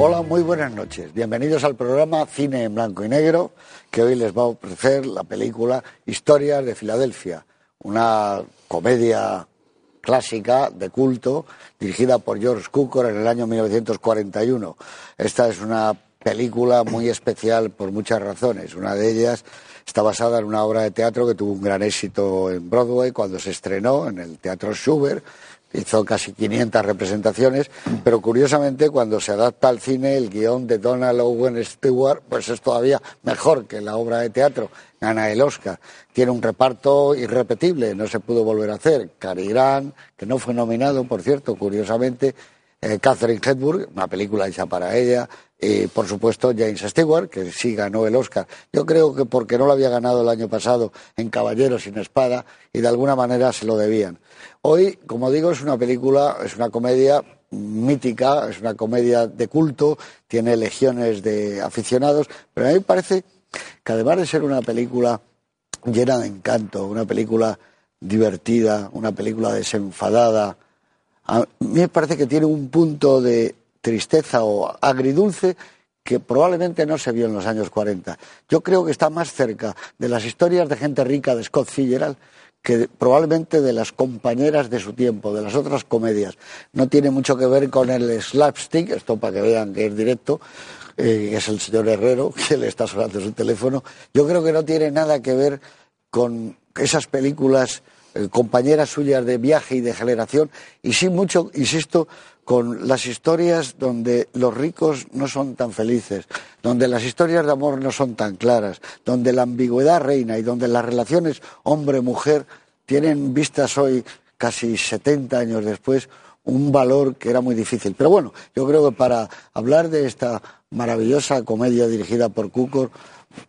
Hola, muy buenas noches. Bienvenidos al programa Cine en Blanco y Negro, que hoy les va a ofrecer la película Historias de Filadelfia, una comedia clásica de culto dirigida por George Cukor en el año 1941. Esta es una película muy especial por muchas razones. Una de ellas está basada en una obra de teatro que tuvo un gran éxito en Broadway cuando se estrenó en el Teatro Schubert hizo casi 500 representaciones, pero curiosamente cuando se adapta al cine el guion de Donald Owen Stewart pues es todavía mejor que la obra de teatro, gana el Oscar. Tiene un reparto irrepetible, no se pudo volver a hacer. Cary Grant, que no fue nominado, por cierto, curiosamente, eh, Catherine Hepburn, una película hecha para ella, y por supuesto James Stewart, que sí ganó el Oscar. Yo creo que porque no lo había ganado el año pasado en Caballeros sin Espada y de alguna manera se lo debían. Hoy, como digo, es una película, es una comedia mítica, es una comedia de culto, tiene legiones de aficionados, pero a mí me parece que además de ser una película llena de encanto, una película divertida, una película desenfadada, a mí me parece que tiene un punto de tristeza o agridulce que probablemente no se vio en los años 40. Yo creo que está más cerca de las historias de gente rica de Scott Fitzgerald que probablemente de las compañeras de su tiempo, de las otras comedias. No tiene mucho que ver con el slapstick, esto para que vean que es directo, eh, es el señor Herrero, que le está sonando su teléfono. Yo creo que no tiene nada que ver con esas películas eh, compañeras suyas de viaje y de generación, y sí mucho, insisto, con las historias donde los ricos no son tan felices, donde las historias de amor no son tan claras, donde la ambigüedad reina y donde las relaciones hombre-mujer tienen vistas hoy, casi 70 años después, un valor que era muy difícil. Pero bueno, yo creo que para hablar de esta maravillosa comedia dirigida por Cukor,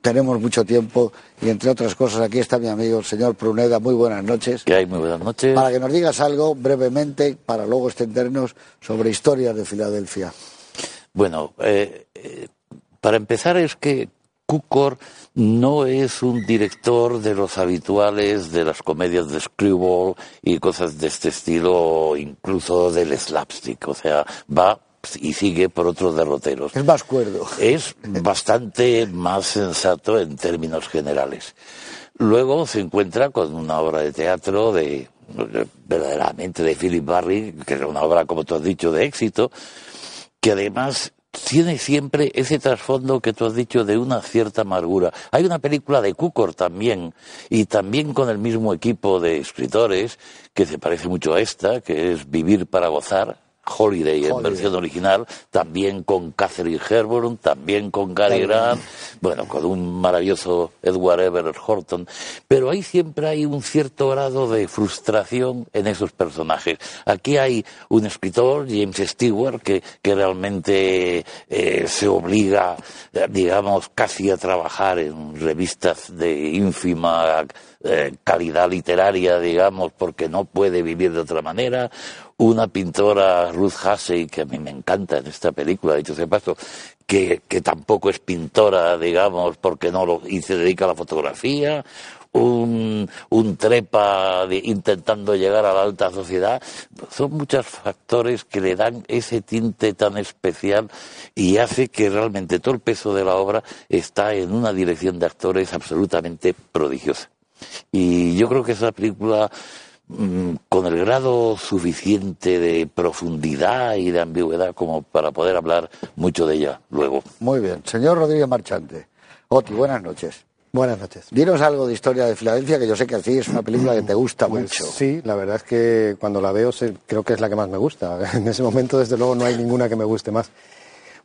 tenemos mucho tiempo y entre otras cosas aquí está mi amigo el señor Pruneda. Muy buenas noches. ¿Qué hay? Muy buenas noches. Para que nos digas algo brevemente para luego extendernos sobre historias de Filadelfia. Bueno, eh, eh, para empezar es que Cukor no es un director de los habituales de las comedias de screwball y cosas de este estilo, incluso del slapstick. O sea, va y sigue por otros derroteros. Es más cuerdo. Es bastante más sensato en términos generales. Luego se encuentra con una obra de teatro de verdaderamente de Philip Barry, que es una obra, como tú has dicho, de éxito, que además tiene siempre ese trasfondo que tú has dicho de una cierta amargura. Hay una película de Cukor también, y también con el mismo equipo de escritores, que se parece mucho a esta, que es Vivir para gozar, Holiday, en versión original, también con Catherine Hepburn, también con Gary Grant, bueno, con un maravilloso Edward Everett Horton, pero ahí siempre hay un cierto grado de frustración en esos personajes. Aquí hay un escritor, James Stewart, que, que realmente eh, se obliga, digamos, casi a trabajar en revistas de ínfima eh, calidad literaria, digamos, porque no puede vivir de otra manera una pintora, Ruth Hussey, que a mí me encanta en esta película, dicho sea paso, que, que tampoco es pintora, digamos, porque no lo, y se dedica a la fotografía, un, un trepa intentando llegar a la alta sociedad. Son muchos factores que le dan ese tinte tan especial y hace que realmente todo el peso de la obra está en una dirección de actores absolutamente prodigiosa. Y yo creo que esa película con el grado suficiente de profundidad y de ambigüedad como para poder hablar mucho de ella luego. Muy bien. Señor Rodríguez Marchante. Oti, buenas noches. Buenas noches. Dinos algo de Historia de Filadelfia, que yo sé que a ti es una película que te gusta Pues mucho. Sí, la verdad es que cuando la veo creo que es la que más me gusta. En ese momento, desde luego, no hay ninguna que me guste más.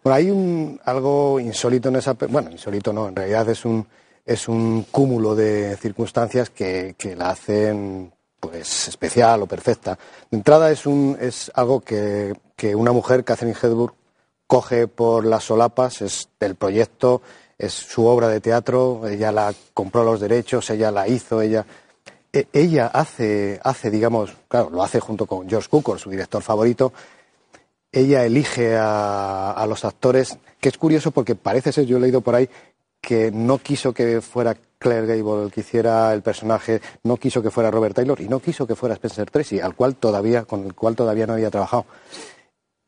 Bueno, hay un, algo insólito en esa... Bueno, insólito no, en realidad es un, es un cúmulo de circunstancias que, que la hacen pues especial o perfecta. De entrada es, un, es algo que, que una mujer, Catherine Hepburn, coge por las solapas, es del proyecto, es su obra de teatro, ella la compró los derechos, ella la hizo, ella e- ella hace, hace, digamos, claro, lo hace junto con George Cukor, su director favorito. Ella elige a, a los actores, que es curioso porque parece ser, yo he leído por ahí, que no quiso que fuera Claire Gable el que hiciera el personaje, no quiso que fuera Robert Taylor y no quiso que fuera Spencer Tracy, al cual todavía, con el cual todavía no había trabajado.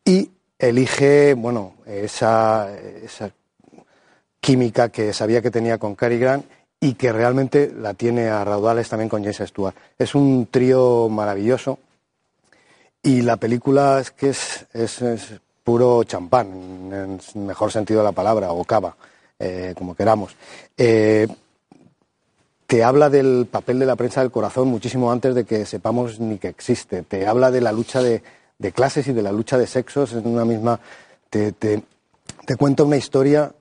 Y elige, bueno, esa, esa química que sabía que tenía con Cary Grant y que realmente la tiene a raudales también con James Stewart. Es un trío maravilloso y la película es que es, es- puro champán, en el mejor sentido de la palabra, o cava, eh, como queramos. Eh, te habla del papel de la prensa del corazón muchísimo antes de que sepamos ni que existe. Te habla de la lucha de, clases y de la lucha de sexos en una misma. Te, te, te cuenta una historia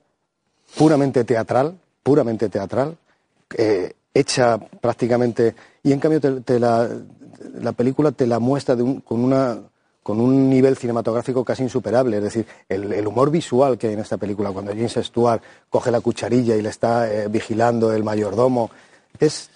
puramente teatral, puramente teatral, eh, hecha prácticamente. Y en cambio, te la, la película te la muestra de un- con, una, con un nivel cinematográfico casi insuperable. Es decir, el, humor visual que hay en esta película, cuando James Stewart coge la cucharilla y le está eh, vigilando el mayordomo, es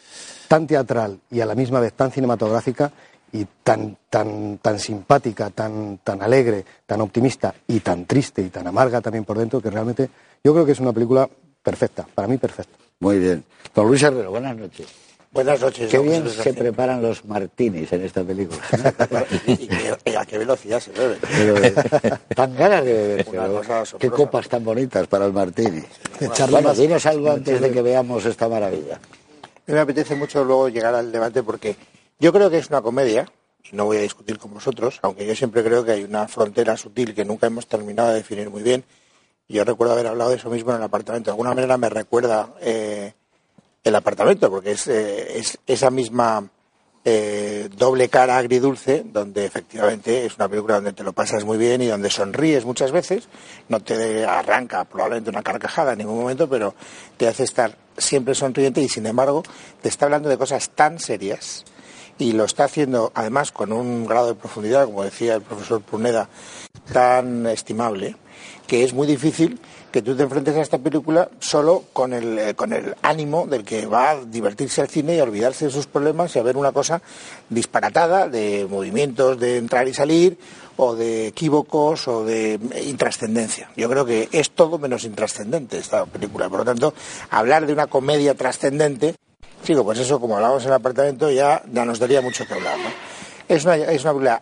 tan teatral y a la misma vez tan cinematográfica y tan, tan, tan simpática, tan, tan alegre, tan optimista y tan triste y tan amarga también por dentro que realmente yo creo que es una película perfecta, para mí perfecta. Muy bien. Don Luis Herrero, buenas noches. Buenas noches. Qué bien se preparan los martinis en esta película. y, y qué- y a qué velocidad se bebe. Pero, eh, tan ganas de beber. Cosa qué copas tan bonitas para el martini. Bueno, dinos algo antes de que veamos esta maravilla. Me apetece mucho luego llegar al debate porque yo creo que es una comedia, y no voy a discutir con vosotros, aunque yo siempre creo que hay una frontera sutil que nunca hemos terminado de definir muy bien. Yo recuerdo haber hablado de eso mismo en el apartamento. De alguna manera me recuerda eh, el apartamento, porque es, eh, es esa misma eh, doble cara agridulce, donde efectivamente es una película donde te lo pasas muy bien y donde sonríes muchas veces, no te arranca probablemente una carcajada en ningún momento, pero te hace estar siempre sonriente y sin embargo te está hablando de cosas tan serias y lo está haciendo además con un grado de profundidad, como decía el profesor Pruneda, tan estimable, que es muy difícil que tú te enfrentes a esta película solo con el, eh, con el ánimo del que va a divertirse al cine y a olvidarse de sus problemas y a ver una cosa disparatada de movimientos de entrar y salir o de equívocos o de eh, intrascendencia. Yo creo que es todo menos intrascendente esta película. Por lo tanto, hablar de una comedia trascendente Chico, pues eso, como hablábamos en el apartamento, ya, ya nos daría mucho que hablar, ¿no? Es una, es una película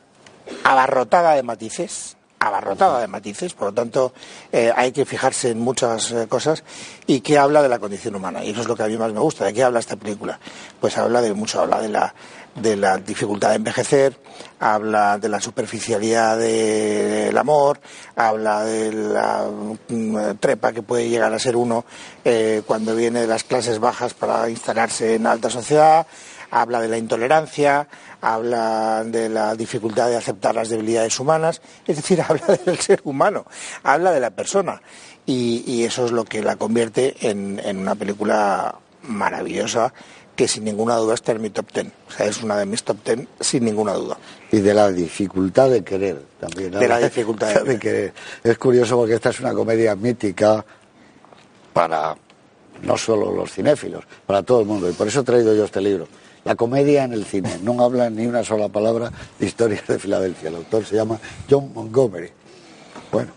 abarrotada de matices, abarrotada de matices, por lo tanto, eh, hay que fijarse en muchas eh, cosas y que habla de la condición humana. Y eso es lo que a mí más me gusta. ¿De qué habla esta película? Pues habla de mucho, habla de la, de la dificultad de envejecer, habla de la superficialidad de- del amor, habla de la mm, trepa que puede llegar a ser uno eh, cuando viene de las clases bajas para instalarse en alta sociedad, habla de la intolerancia, habla de la dificultad de aceptar las debilidades humanas, es decir, habla del ser humano, habla de la persona. Y, y eso es lo que la convierte en, en una película maravillosa que sin ninguna duda está en mi top ten. O sea, es una de mis top ten sin ninguna duda. Y de la dificultad de querer también. ¿no? De la dificultad de de querer. Es curioso porque esta es una comedia mítica para no solo los cinéfilos, para todo el mundo. Y por eso he traído yo este libro. La comedia en el cine. No habla ni una sola palabra de historias de Filadelfia. El autor se llama John Montgomery. Bueno,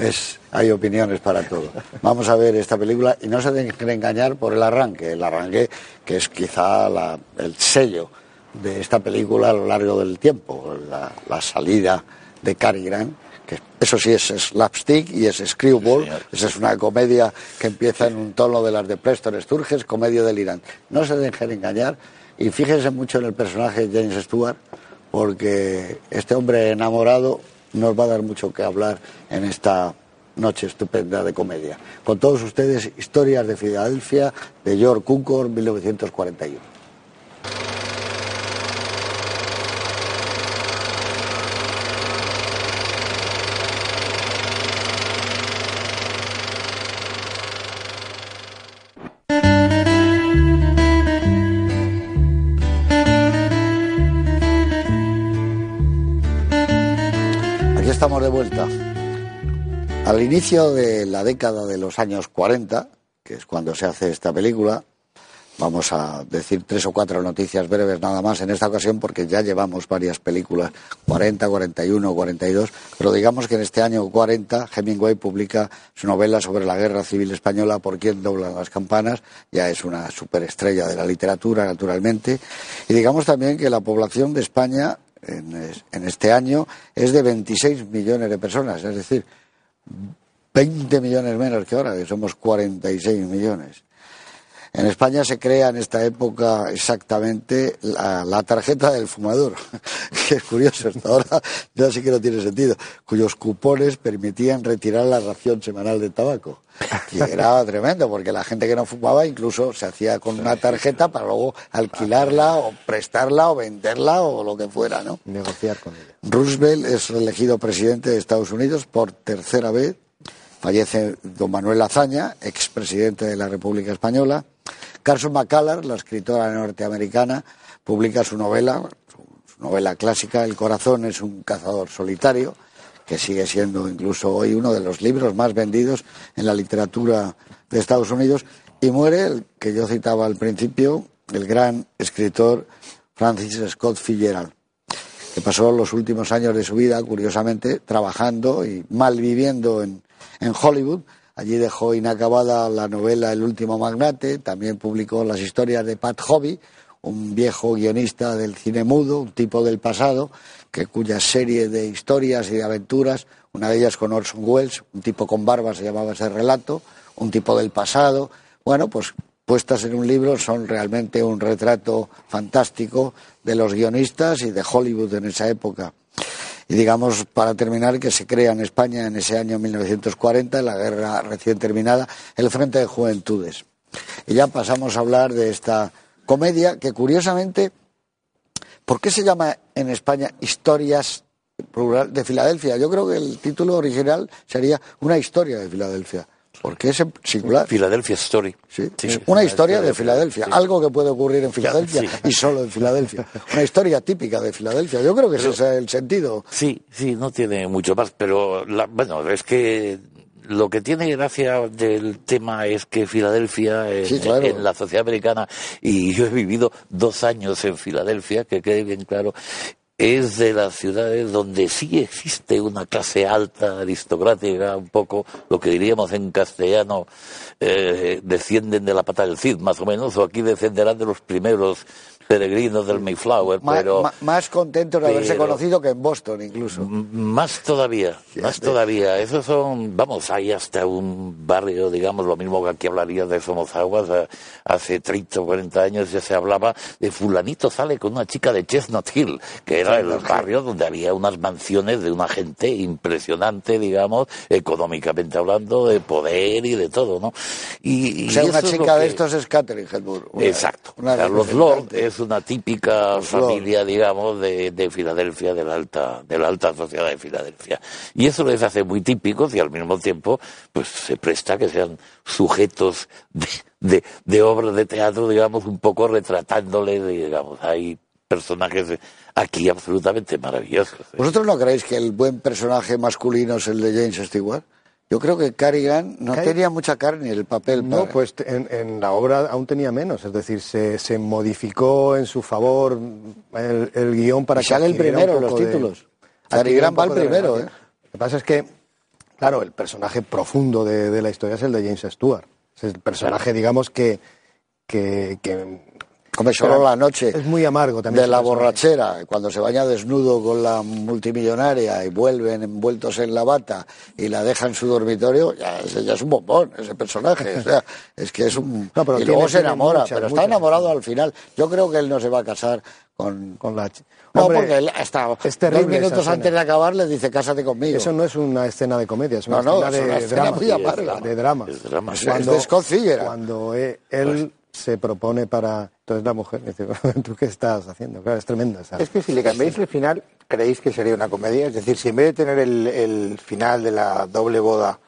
es, hay opiniones para todo. Vamos a ver esta película y no se dejen engañar por el arranque. El arranque que es quizá la- el sello de esta película a lo largo del tiempo. La, la salida de Cary Grant, que eso sí es slapstick y es screwball. Esa es una comedia que empieza en un tono de las de Preston Sturges, comedia delirante. No se dejen engañar y fíjense mucho en el personaje de James Stewart, porque este hombre enamorado nos va a dar mucho que hablar en esta noche estupenda de comedia. Con todos ustedes, Historias de Filadelfia de George Cukor, 1941. Estamos de vuelta. Al inicio de la década de los años 40, que es cuando se hace esta película, vamos a decir tres o cuatro noticias breves nada más en esta ocasión porque ya llevamos varias películas, 40, 41, 42, pero digamos que en este año 40 Hemingway publica su novela sobre la guerra civil española, Por quién doblan las campanas, ya es una superestrella de la literatura naturalmente, y digamos también que la población de España en, es- en este año es de 26 millones de personas, es decir, 20 millones menos que ahora, que somos 46 millones. En España se crea en esta época exactamente la, la tarjeta del fumador, que es curioso, hasta ahora ya sí que no tiene sentido, cuyos cupones permitían retirar la ración semanal de tabaco. Y era tremendo, porque la gente que no fumaba incluso se hacía con una tarjeta para luego alquilarla o prestarla o venderla o lo que fuera, ¿no? Negociar con ella. Roosevelt es elegido presidente de Estados Unidos por tercera vez. Fallece don Manuel Azaña, expresidente de la República Española. Carson McCullers, la escritora norteamericana, publica su novela, su, novela clásica, El corazón es un cazador solitario, que sigue siendo incluso hoy uno de los libros más vendidos en la literatura de Estados Unidos. Y muere el que yo citaba al principio, el gran escritor Francis Scott Fitzgerald que pasó los últimos años de su vida, curiosamente, trabajando y malviviendo en, en Hollywood. Allí dejó inacabada la novela El último magnate, también publicó las historias de Pat Hobby, un viejo guionista del cine mudo, un tipo del pasado, que cuya serie de historias y de aventuras, una de ellas con Orson Welles, un tipo con barba se llamaba ese relato, un tipo del pasado, bueno, pues puestas en un libro son realmente un retrato fantástico de los guionistas y de Hollywood en esa época. Y digamos, para terminar, que se crea en España en ese año 1940, en la guerra recién terminada, el Frente de Juventudes. Y ya pasamos a hablar de esta comedia que, curiosamente, ¿por qué se llama en España Historias de Filadelfia? Yo creo que el título original sería Una historia de Filadelfia. Porque es singular. Philadelphia Story. Sí, una historia de Filadelfia, algo que puede ocurrir en Filadelfia y solo en Filadelfia. Una historia típica de Filadelfia. Yo creo que ese es el sentido. Sí, sí, no tiene mucho más, pero la- bueno, es que lo que tiene gracia del tema es que Filadelfia, en, Sí, claro. en la sociedad americana, y yo he vivido dos años en Filadelfia, que quede bien claro, es de las ciudades donde sí existe una clase alta, aristocrática, un poco lo que diríamos en castellano, eh, descienden de la pata del Cid, más o menos, o aquí descenderán de los primeros peregrinos del Mayflower, Ma- pero... más contentos de haberse conocido que en Boston incluso. Más todavía, más todavía. Esos son, vamos, hay hasta un barrio, digamos, lo mismo que aquí hablaría de Somozaguas. a- Hace 30 o 40 años ya se hablaba de fulanito sale con una chica de Chestnut Hill, que era el barrio donde había unas mansiones de una gente impresionante, digamos, económicamente hablando, de poder y de todo, ¿no? Y, O sea, y una chica de que- estos es Catherine Hepburn. Exacto. una O sea, los Lord es una típica familia, digamos, de, de Filadelfia, de la alta, de la alta sociedad de Filadelfia. Y eso les hace muy típicos y al mismo tiempo, pues se presta que sean sujetos de, de, de obras de teatro, digamos, un poco retratándoles, digamos, hay personajes aquí absolutamente maravillosos. ¿eh? ¿Vosotros no creéis que el buen personaje masculino es el de James Stewart? Yo creo que Cary Grant no tenía mucha carne el papel. No, para- pues en, en la obra aún tenía menos, es decir, se, se modificó en su favor el, el guion para Y sale el primero los de- títulos. Cary adquiriera Grant va el de primero. ¿eh? Lo que pasa es que, claro, el personaje profundo de, de la historia es el de James Stewart. Es el personaje, digamos, que, que, que Come solo la noche. es muy amargo también. de la borrachera, cuando se baña desnudo con la multimillonaria y vuelven envueltos en la bata y la deja en su dormitorio, ya, ese ya es un bombón ese personaje. O sea, es que es un. No, pero y luego se enamora, muchas, pero está muchas enamorado al final. Yo creo que él no se va a casar con. Con la No, Hombre, porque él hasta es terrible dos minutos escena. antes de acabar le dice cásate conmigo. Eso no es una escena de comedia, es una No, no, escena es de una escena drama. muy amarga. De drama. Es drama. Es- es de Scott. Cuando eh, él se propone para... Entonces la mujer dice, ¿tú qué estás haciendo? Claro, es tremenda esa. Es que si le cambiáis el final, ¿creéis que sería una comedia? Es decir, si en vez de tener el, el final de la doble boda,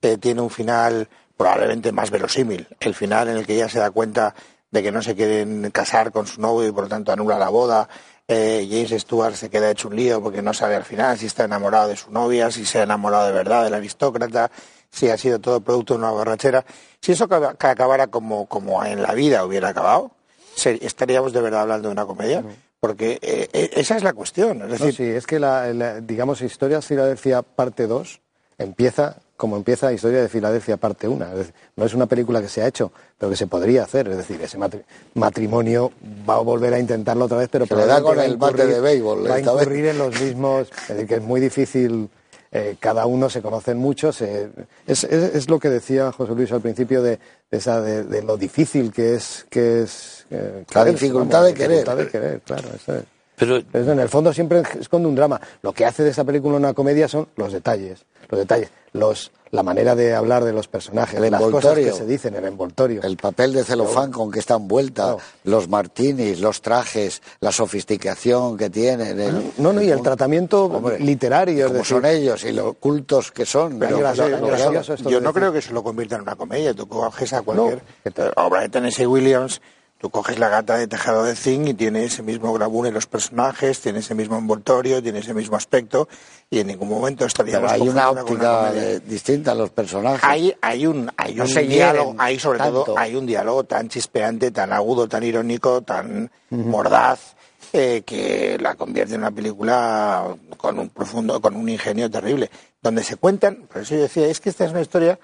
eh, tiene un final probablemente más verosímil, el final en el que ella se da cuenta de que no se quieren casar con su novio y por lo tanto anula la boda, eh, James Stewart se queda hecho un lío porque no sabe al final si está enamorado de su novia, si se ha enamorado de verdad del aristócrata, si ha sido todo producto de una borrachera. Si eso que acabara como, como en la vida hubiera acabado, estaríamos de verdad hablando de una comedia. Porque eh, eh, esa es la cuestión. Es No, decir, sí, es que la, la- digamos, Historia de Filadelfia parte 2 empieza como empieza Historia de Filadelfia parte 1. Es decir, no es una película que se ha hecho, pero que se podría hacer. Es decir, ese matri- matrimonio va a volver a intentarlo otra vez, pero Se le da probablemente con va a el bate incurrir- de béisbol, Va a esta vez. incurrir en los mismos... Es decir, que es muy difícil... eh, cada uno se conocen mucho. se- es, es- es lo que decía José Luis al principio de, de esa, de, de lo difícil que es... Que es eh, La dificultad de querer. dificultad de querer, claro. eso es. Pero Pero en el fondo siempre esconde un drama. Lo que hace de esta película una comedia son los detalles, los detalles, los, la manera de hablar de los personajes, El las cosas envoltorio. que se dicen, el envoltorio. El papel de celofán con que está envuelta, los martinis, los trajes, la sofisticación que tienen. el- no, no, y el tratamiento Hombre, literario, como decir, son ellos y lo cultos que son. Pero, ¿no? gracioso esto yo de no decir- creo que se lo convierta en una comedia. Tú coges a cualquier eh, obra de Tennessee Williams, tú coges la gata de tejado de zinc y tiene ese mismo grabur en los personajes, tiene ese mismo envoltorio, tiene ese mismo aspecto y en ningún momento estaríamos Pero hay una óptica de- distinta a los personajes. Hay, hay un, hay No un diálogo, hay sobre tanto. todo, hay un diálogo tan chispeante, tan agudo, tan irónico, tan mordaz, eh, que la convierte en una película con un profundo, con un ingenio terrible, donde se cuentan, por eso yo decía, es que esta es una historia,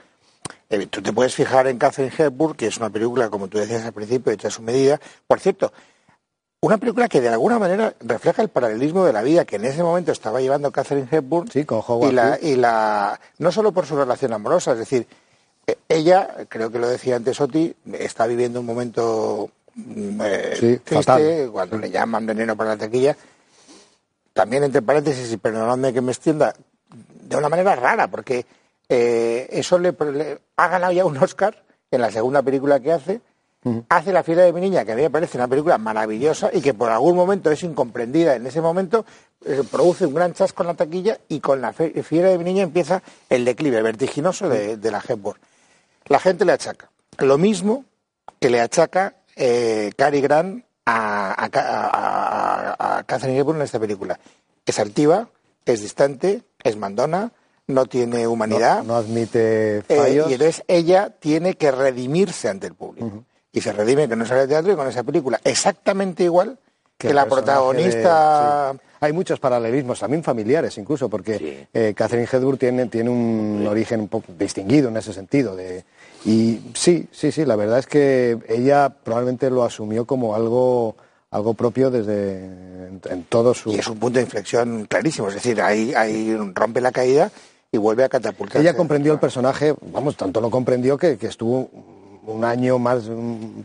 tú te puedes fijar en Catherine Hepburn, que es una película, como tú decías al principio, hecha a su medida, por cierto, una película que de alguna manera refleja el paralelismo de la vida que en ese momento estaba llevando Catherine Hepburn Sí, con Howard y la, Hughes. y la no solo por su relación amorosa, es decir, eh, ella, creo que lo decía antes Oti, está viviendo un momento mm, eh, Sí, triste fatal. cuando le llaman veneno para la tequilla. También entre paréntesis, y perdonadme que me extienda, de una manera rara, porque eh, eso le, le- ha ganado ya un Oscar en la segunda película que hace. Hace La fiera de mi niña, que a mí me parece una película maravillosa y que por algún momento es incomprendida en ese momento, eh, produce un gran chasco en la taquilla y con La fiera de mi niña empieza el declive vertiginoso de, de la Hepburn. La gente le achaca lo mismo que le achaca eh, Cary Grant a- a- a Catherine Hepburn en esta película. Es altiva, es distante, es mandona, no tiene humanidad. no, no admite Eh, fallos. y entonces ella tiene que redimirse ante el público. Y se redime no sale de teatro y con esa película exactamente igual que, la protagonista. de- sí. Hay muchos paralelismos, también familiares incluso, porque Sí. eh, Catherine tiene, tiene un origen un poco distinguido en ese sentido. De, y sí, sí, sí, la verdad es que ella probablemente lo asumió como algo, algo propio desde en, en todo su... Y es un punto de inflexión clarísimo. Es decir, ahí, ahí rompe la caída y vuelve a catapultar. Ella comprendió el personaje, vamos, tanto lo comprendió que, que estuvo un año más,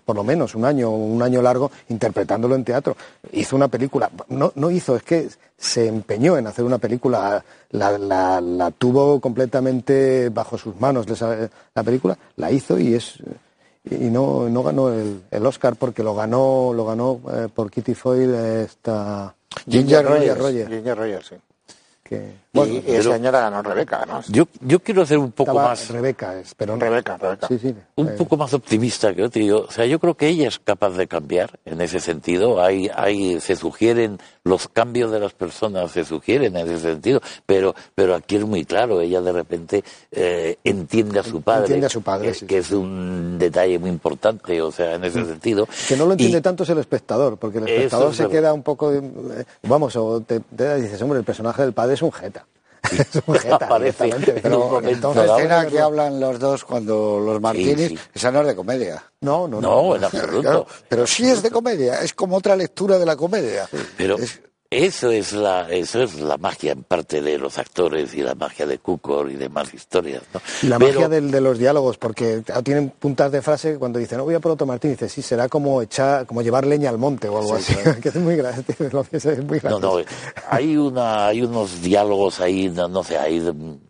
por lo menos un año, un año largo, interpretándolo en teatro. Hizo una película, no, no hizo, es que se empeñó en hacer una película, la, la- la tuvo completamente bajo sus manos la película, la hizo y es y no, no ganó el, el Oscar porque lo ganó, lo ganó eh, por Kitty Foyle esta Ginger Rogers. Ginger Rogers, sí. que Bueno, y, ese año la ganó Rebeca, además. Yo, yo quiero ser un poco Estaba más... Rebeca, es, pero Rebeca, Rebeca. Sí, sí. un eh, poco más optimista que otro. Yo, o sea, yo creo que ella es capaz de cambiar en ese sentido. Hay, hay, se sugieren los cambios de las personas, se sugieren en ese sentido. Pero, pero aquí es muy claro. Ella de repente eh, entiende a su padre. Entiende a su padre, que, sí, que sí. es un detalle muy importante. O sea, en ese sentido. Que no lo entiende Y- tanto es el espectador, porque el espectador es se verdad. queda un poco. eh, Vamos, o te, te dices, hombre, el personaje del padre es un jeta. es un jeta. Aparece Pero entonces, La escena que hablan los dos cuando los martinis, sí. esa no es de comedia. No, no, No, en absoluto. Claro, pero sí es de comedia, es como otra lectura de la comedia. Pero Es- eso es la eso es la magia en parte de los actores y la magia de Cukor y demás historias. ¿no? Y la Pero- magia del- de los diálogos, porque tienen puntas de frase cuando dicen, no voy a por otro Martín, dice, sí, será como echar, como llevar leña al monte o algo así. que es muy gracioso. es muy No, gracioso. no, hay una, hay unos diálogos ahí, no, no sé, hay,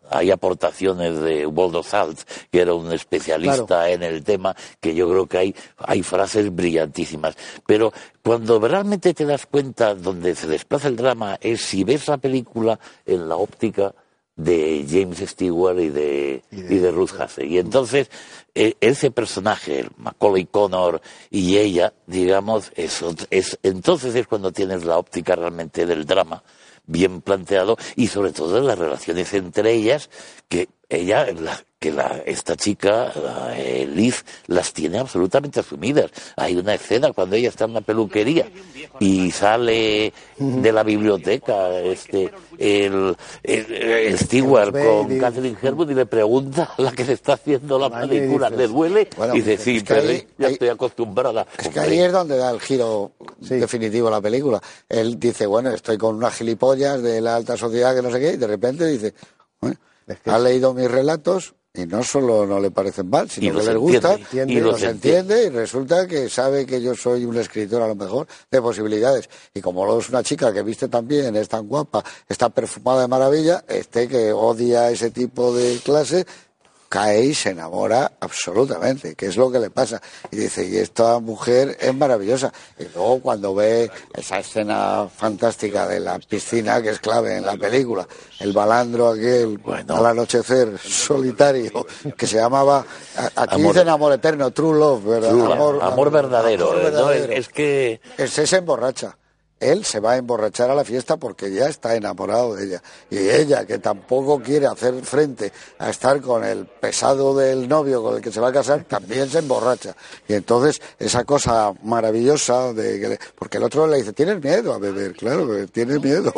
hay aportaciones de Waldo Salz, que era un especialista Claro. en el tema, que yo creo que hay, hay frases brillantísimas. Pero cuando realmente te das cuenta donde se desplaza el drama es si ves la película en la óptica de James Stewart y de, y de Ruth Hussey. Y entonces, eh, ese personaje, Macaulay Connor y ella, digamos, es, es, entonces es cuando tienes la óptica realmente del drama bien planteado y sobre todo de las relaciones entre ellas que ella la- que la, esta chica la, eh, Liz las tiene absolutamente asumidas hay una escena cuando ella está en la peluquería y sale de la biblioteca este el, el, el Stewart con. Catherine Herwood y le pregunta a la que le está haciendo la película ¿le duele? bueno, y dice es sí que pero ahí- ya ahí- estoy acostumbrada Es que ahí es donde da el giro Sí. definitivo a la película. Él dice, bueno, estoy con unas gilipollas de la alta sociedad que no sé qué, y de repente dice, bueno, Es que- ha leído mis relatos y no solo no le parecen mal, sino que les gusta, entiende, y los los entiende, y resulta que sabe que yo soy un escritor a lo mejor de posibilidades. Y como luego es una chica que viste tan bien, es tan guapa, está perfumada de maravilla, este que odia ese tipo de clase, cae y se enamora absolutamente, que es lo que le pasa. Y dice, y esta mujer es maravillosa. Y luego cuando ve esa escena fantástica de la piscina, que es clave en la película, el balandro aquel Bueno. al anochecer solitario, que se llamaba, aquí Amor- dicen amor eterno, true love, ¿verdad? True amor, verdadero, amor ¿no? verdadero. Es, es que Ese se emborracha. Él se va a emborrachar a la fiesta porque ya está enamorado de ella. Y ella, que tampoco quiere hacer frente a estar con el pesado del novio con el que se va a casar, también se emborracha. Y entonces esa cosa maravillosa de que... Porque el otro le dice, tienes miedo a beber, claro, tienes miedo.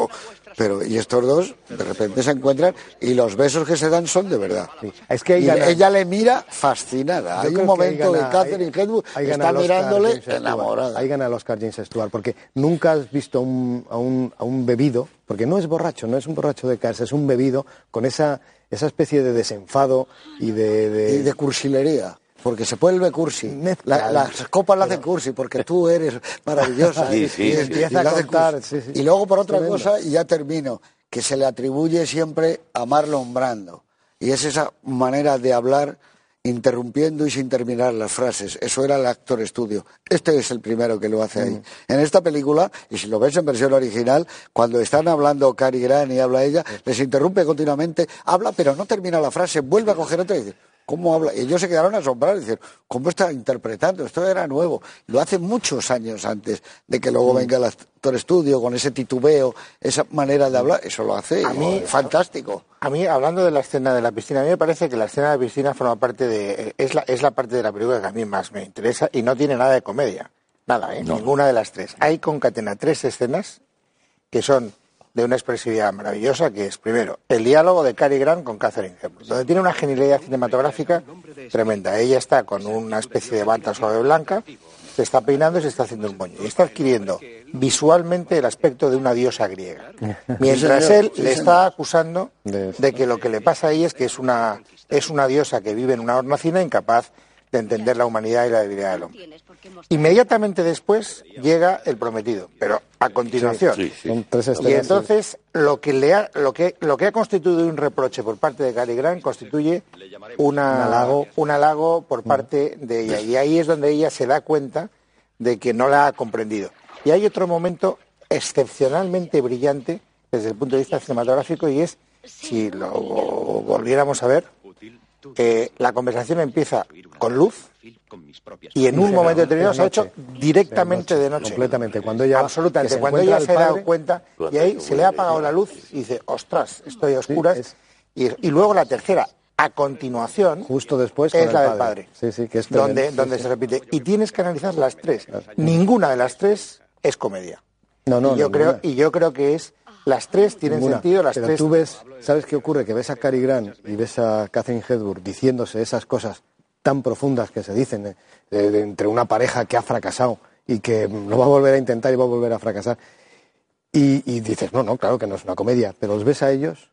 Pero, y estos dos de repente se encuentran y los besos que se dan son de verdad. Es que ahí Y gana- ella le mira fascinada. Yo Hay un que momento gana- que Catherine ahí gana está mirándole enamorada. Ahí gana el Oscar James Stewart, porque nunca has visto a un, a un, a un bebido, porque no es borracho, no es un borracho de casa, es un bebido con esa, esa especie de desenfado y de... de- y de cursilería. Porque se vuelve cursi. La- las copas las hacen cursi porque tú eres maravillosa. Sí, y- sí, y, sí. y Empieza a contar. Y luego por otra Tremendo. cosa, y ya termino, que se le atribuye siempre a Marlon Brando. Y es esa manera de hablar interrumpiendo y sin terminar las frases. Eso era el actor estudio. Este es el primero que lo hace ahí. Mm. En esta película, y si lo ves en versión original, cuando están hablando Cary Grant y habla ella, les interrumpe continuamente, habla pero no termina la frase, vuelve a coger otra y dice, ¿cómo habla? Y ellos se quedaron asombrados y dicen, ¿cómo está interpretando? Esto era nuevo. Lo hace muchos años antes de que Mm. luego venga el actor estudio con ese titubeo, esa manera de hablar. Eso lo hace A mí- fantástico. A mí, hablando de la escena de la piscina, a mí me parece que la escena de la piscina forma parte de. Es la, es la parte de la película que a mí más me interesa y no tiene nada de comedia. Nada, ¿eh? Ninguna de las tres. Hay concatena tres escenas que son de una expresividad maravillosa, que es, primero, el diálogo de Cary Grant con Catherine Hepburn, donde tiene una genialidad cinematográfica tremenda. Ella está con una especie de bata suave blanca, se está peinando y se está haciendo un moño. Y está adquiriendo visualmente el aspecto de una diosa griega. Mientras él le está acusando De- que lo que le pasa ahí es que es una, es una diosa que vive en una hornacina incapaz de entender la humanidad y la debilidad del hombre. Inmediatamente después llega el prometido, pero a continuación. Sí, sí. Son tres Y entonces lo que le ha, lo que lo que ha constituido un reproche por parte de Cary Grant constituye una, Un halago. un halago por parte de ella y ahí es donde ella se da cuenta de que no la ha comprendido. Y hay otro momento excepcionalmente brillante desde el punto de vista cinematográfico y es si lo volviéramos a ver, que la conversación empieza con luz y en un momento determinado se ha hecho directamente de noche. Completamente. Cuando ella, Absolutamente. Cuando ella se ha dado cuenta y ahí se le ha apagado la luz y dice, ostras, estoy a oscuras. y, luego la tercera, a continuación, justo después, es la del padre. Sí, sí, que es donde, donde se repite. Y tienes que analizar las tres. Ninguna de las tres es comedia. No, no, y yo creo Y yo creo que es las tres tienen sentido, las pero tres. Tú ves, ¿sabes qué ocurre? Que ves a Cary Grant y ves a Catherine Hepburn diciéndose esas cosas tan profundas que se dicen eh, entre una pareja que ha fracasado y que lo va a volver a intentar y va a volver a fracasar. Y, y dices, no, no, claro que no es una comedia, pero los ves a ellos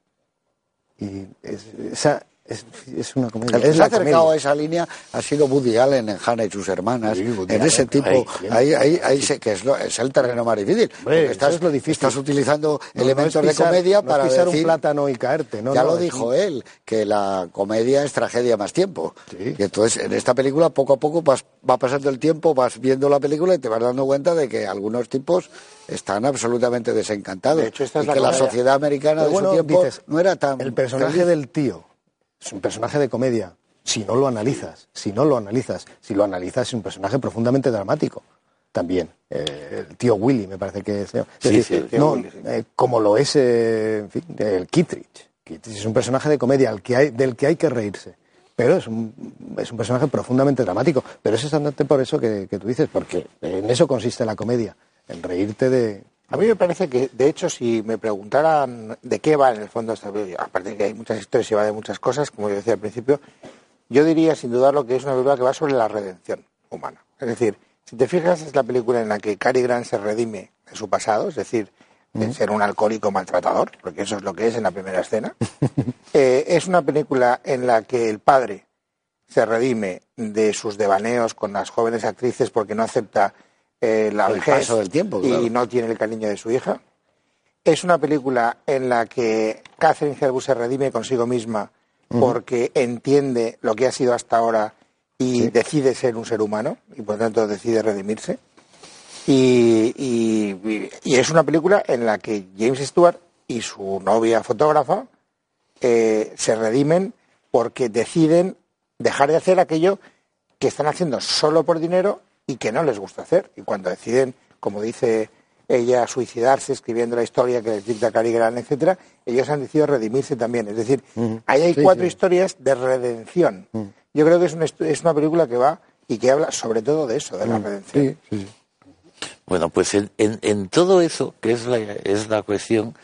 y esa, es, es, una comedia. El que se ha acercado a esa línea ha sido Woody Allen en Hannah y sus hermanas. en ese tipo, ahí, ahí, ahí se, que es, lo, es, el terreno más difícil. estás, es lo difícil. estás utilizando elementos de comedia para pisar decir, un plátano y caerte. No, ya lo dijo él, que la comedia es tragedia más tiempo. Y entonces, en esta película, poco a poco vas, va pasando el tiempo, vas viendo la película y te vas dando cuenta de que algunos tipos están absolutamente desencantados. De hecho, esta es y la que la sociedad americana de su tiempo dices, no era tan... El personaje del tío es un personaje de comedia. Si no lo analizas, si no lo analizas, si lo analizas es un personaje profundamente dramático. También. Eh, el tío Willy, me parece que es. Sí, sí, no, eh, como lo es eh, en fin, el Kittridge. Kittridge es un personaje de comedia al que hay, del que hay que reírse. Pero es un, es un personaje profundamente dramático. Pero es exactamente por eso que, que tú dices, porque en eso consiste la comedia, en reírte de, a mí me parece que, de hecho, si me preguntaran de qué va en el fondo esta película, aparte de que hay muchas historias y va de muchas cosas, como yo decía al principio, yo diría sin dudar lo que es una película que va sobre la redención humana. Es decir, si te fijas, es la película en la que Cary Grant se redime de su pasado, es decir, de ser un alcohólico maltratador, porque eso es lo que es en la primera escena. Eh, es una película en la que el padre se redime de sus devaneos con las jóvenes actrices porque no acepta eh, la el paso del tiempo y no tiene el cariño de su hija. Es una película en la que Catherine Hepburn se redime consigo misma porque entiende lo que ha sido hasta ahora y decide ser un ser humano y por tanto decide redimirse. Y, y, es una película en la que James Stewart y su novia fotógrafa eh, se redimen porque deciden dejar de hacer aquello que están haciendo solo por dinero y que no les gusta hacer. Y cuando deciden, como dice ella, suicidarse escribiendo la historia que les dicta Cary Grant, etcétera, ellos han decidido redimirse también. Es decir, ahí hay cuatro historias de redención. Yo creo que es una, es una película que va y que habla sobre todo de eso, de la redención. Bueno, pues en, en, todo eso, que es la, es la cuestión,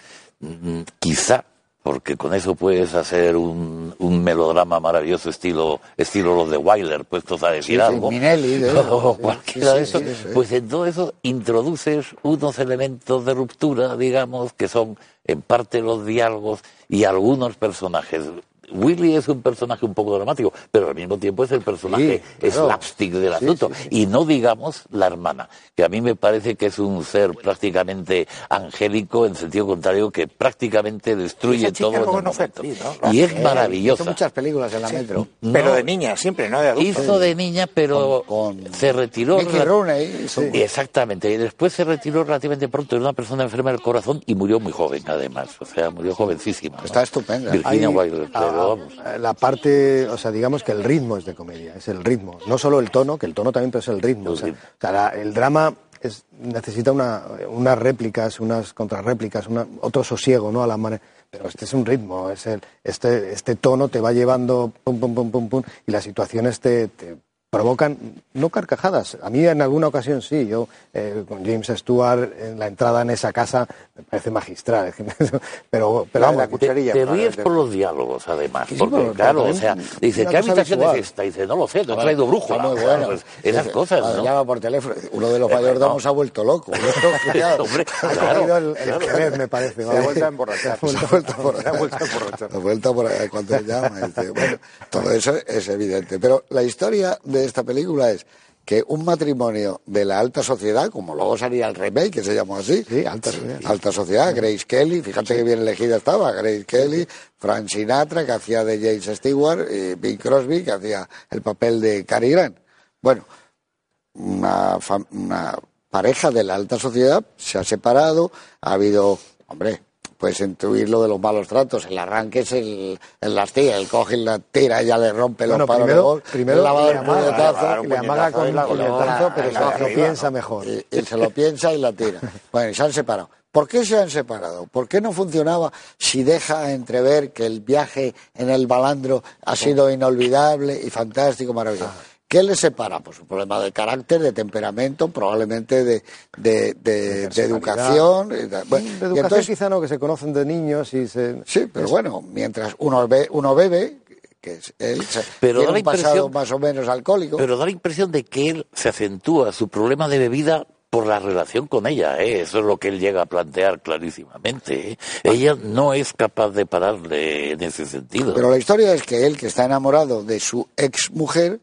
mm, quizá porque con eso puedes hacer un, un, melodrama maravilloso estilo estilo los de Wilder, puestos a decir algo. Minelli, o cualquiera de eso. Pues en todo eso introduces unos elementos de ruptura, digamos, que son en parte los diálogos y algunos personajes Willy es un personaje un poco dramático, pero al mismo tiempo es el personaje slapstick del asunto. y no digamos la hermana, que a mí me parece que es un ser prácticamente angélico, en sentido contrario, que prácticamente destruye todo en el Y es maravillosa. Hizo muchas películas en la metro. pero de niña, siempre, no de adulto. Hizo de niña, pero se retiró. Exactamente. Y después se retiró relativamente pronto. Era una persona enferma del corazón y murió muy joven, además. O sea, murió jovencísima. Está estupenda. Virginia Wilder. Eh, la parte, o sea, digamos que el ritmo es de comedia, es el ritmo. No solo el tono, que el tono también, pero es el ritmo. O sea, el drama es, necesita una, unas réplicas, unas contrarréplicas, una, otro sosiego, ¿no? A la manera. Pero este es un ritmo, es el, este, este tono te va llevando pum, pum, pum, pum, pum, y las situaciones te, te provocan, no carcajadas, a mí en alguna ocasión sí, yo eh, con James Stewart en la entrada en esa casa me parece magistral, pero, pero la cucharilla. Te, ríes por los diálogos, además, porque claro, o sea, dice, ¿qué habitación es esta? Dice, no lo sé, te ha traído brújula. Muy bueno. Pues, esas cosas, ¿no? Llama por teléfono, uno de los mayordomos ha vuelto loco. Hombre, claro, el, el me parece. Se ha vuelto a emborrachar. Se ha vuelto a emborrachar. Se ha vuelto por cuando llama. Bueno, todo eso es evidente, pero la historia de esta película es que un matrimonio de la alta sociedad, como luego salía el remake, que se llamó así, alta, sociedad. alta sociedad, Grace Kelly, fíjate que bien elegida estaba, Grace Kelly, Frank Sinatra, que hacía de James Stewart, y Bing Crosby, que hacía el papel de Cary Grant. Bueno, una, una pareja de la alta sociedad se ha separado, ha habido, hombre, pues intuir lo de los malos tratos. El arranque es el, el las tira, el coge y la tira, ella le rompe los Bueno, palos de primero, gol, primero le amaga, puñetazo, le amaga con un puñetazo, pero se lo piensa mejor. Y, y se lo piensa y la tira. Bueno, y se han separado. ¿Por qué se han separado? ¿Por qué no funcionaba si deja entrever que el viaje en el balandro ha sido inolvidable y fantástico, maravilloso? ¿Qué les separa? Pues un problema de carácter, de temperamento, probablemente de, de, de- de educación. Bueno, de y educación entonces- quizá no, que se conocen de niños y se... Sí, pero bueno, mientras uno, be- uno bebe, que es él, se- Pero tiene da la un pasado impresión- más o menos alcohólico. Pero da la impresión de que él se acentúa su problema de bebida por la relación con ella, ¿eh? eso es lo que él llega a plantear clarísimamente. ¿eh? Ella no es capaz de pararle en ese sentido. Pero la historia es que él, que está enamorado de su ex mujer,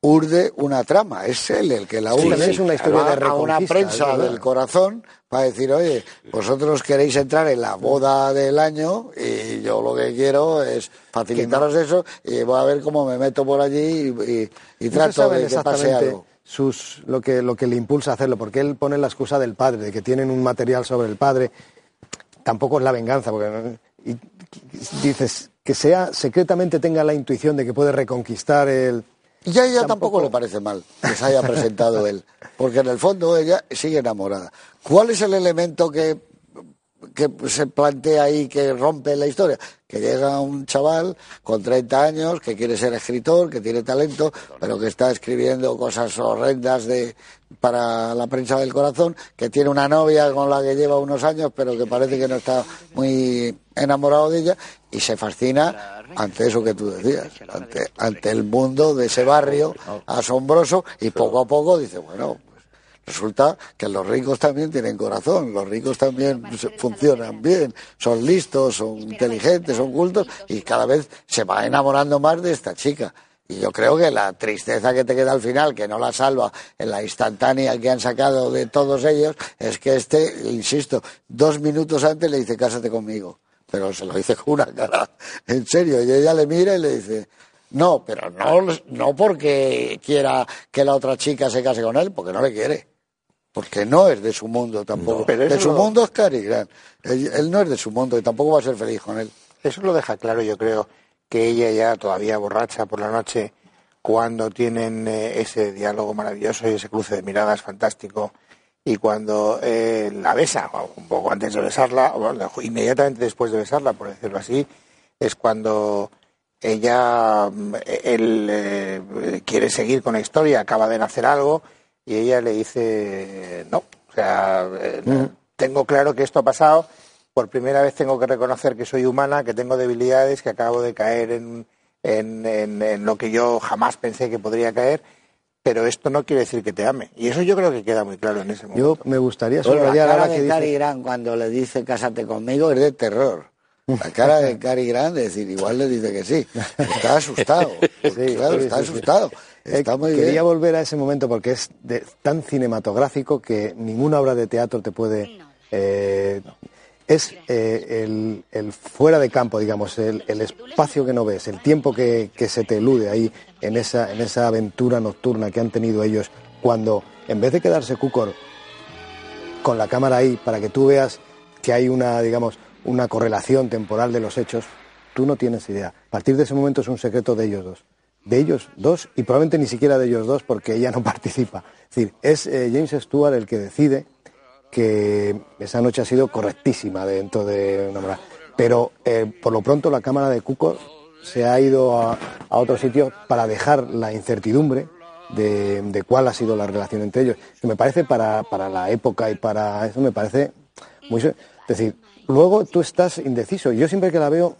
urde una trama. Es él el que la urde. es una historia Va de a una prensa del corazón para decir, oye, vosotros queréis entrar en la boda del año y yo lo que quiero es facilitaros eso y voy a ver cómo me meto por allí y, trato de que pase algo. sus, lo, que, lo que le impulsa a hacerlo, porque él pone la excusa del padre, de que tienen un material sobre el padre. Tampoco es la venganza, porque y, dices que sea secretamente tenga la intuición de que puede reconquistar el... Y a ella tampoco... Tampoco- le parece mal que se haya presentado él, porque en el fondo ella sigue enamorada. ¿Cuál es el elemento que, que se plantea ahí que rompe la historia? Que llega un chaval con 30 años que quiere ser escritor, que tiene talento, pero que está escribiendo cosas horrendas de, para la prensa del corazón, que tiene una novia con la que lleva unos años, pero que parece que no está muy enamorado de ella, y se fascina ante eso que tú decías, ante, ante el mundo de ese barrio asombroso, y poco a poco dice, bueno, resulta que los ricos también tienen corazón, los ricos también funcionan bien, son listos, son inteligentes, son cultos, y cada vez se va enamorando más de esta chica. Y yo creo que la tristeza que te queda al final, que no la salva en la instantánea que han sacado de todos ellos, es que este, insisto, dos minutos antes le dice, cásate conmigo. Pero se lo dice con una cara, en serio. Y ella le mira y le dice, no, pero no, no porque quiera que la otra chica se case con él, porque no le quiere. Porque no es de su mundo tampoco. pero de su lo- mundo es Cary Grant. Él, él no es de su mundo y tampoco va a ser feliz con él. Eso lo deja claro, yo creo, que ella ya todavía borracha por la noche, cuando tienen eh, ese diálogo maravilloso y ese cruce de miradas fantástico, y cuando eh, la besa, un poco antes de besarla, o bueno, inmediatamente después de besarla, por decirlo así, es cuando ella, mm, él eh, quiere seguir con la historia, acaba de nacer algo, y ella le dice, no, o sea, eh, tengo claro que esto ha pasado, por primera vez tengo que reconocer que soy humana, que tengo debilidades, que acabo de caer en, en, en- en lo que yo jamás pensé que podría caer, pero esto no quiere decir que te ame. Y eso yo creo que queda muy claro en ese momento. Yo me gustaría Bueno, la subrayar cara ahora que de Cary dice... Grant cuando le dice cásate conmigo es de terror. La cara de Cary Grant es decir, igual le dice que sí. Está asustado. Sí, claro, está sí, sí. asustado. Eh, Está muy Quería bien. volver a ese momento porque es de- tan cinematográfico que ninguna obra de teatro te puede... eh, es eh, el, el fuera de campo, digamos, el, el espacio que no ves, el tiempo que, que se te elude ahí en esa, en esa aventura nocturna que han tenido ellos cuando, en vez de quedarse Cúcor con la cámara ahí para que tú veas que hay una, digamos, una correlación temporal de los hechos, tú no tienes idea. A partir de ese momento es un secreto de ellos dos. De ellos dos y probablemente ni siquiera de ellos dos porque ella no participa. Es decir, es eh, James Stewart el que decide que esa noche ha sido correctísima dentro de una hora. Pero eh, por lo pronto la cámara de Cuco se ha ido a, a otro sitio para dejar la incertidumbre de, de cuál ha sido la relación entre ellos. Que me parece para, para la época y para eso me parece muy... Es decir, luego tú estás indeciso. Yo siempre que la veo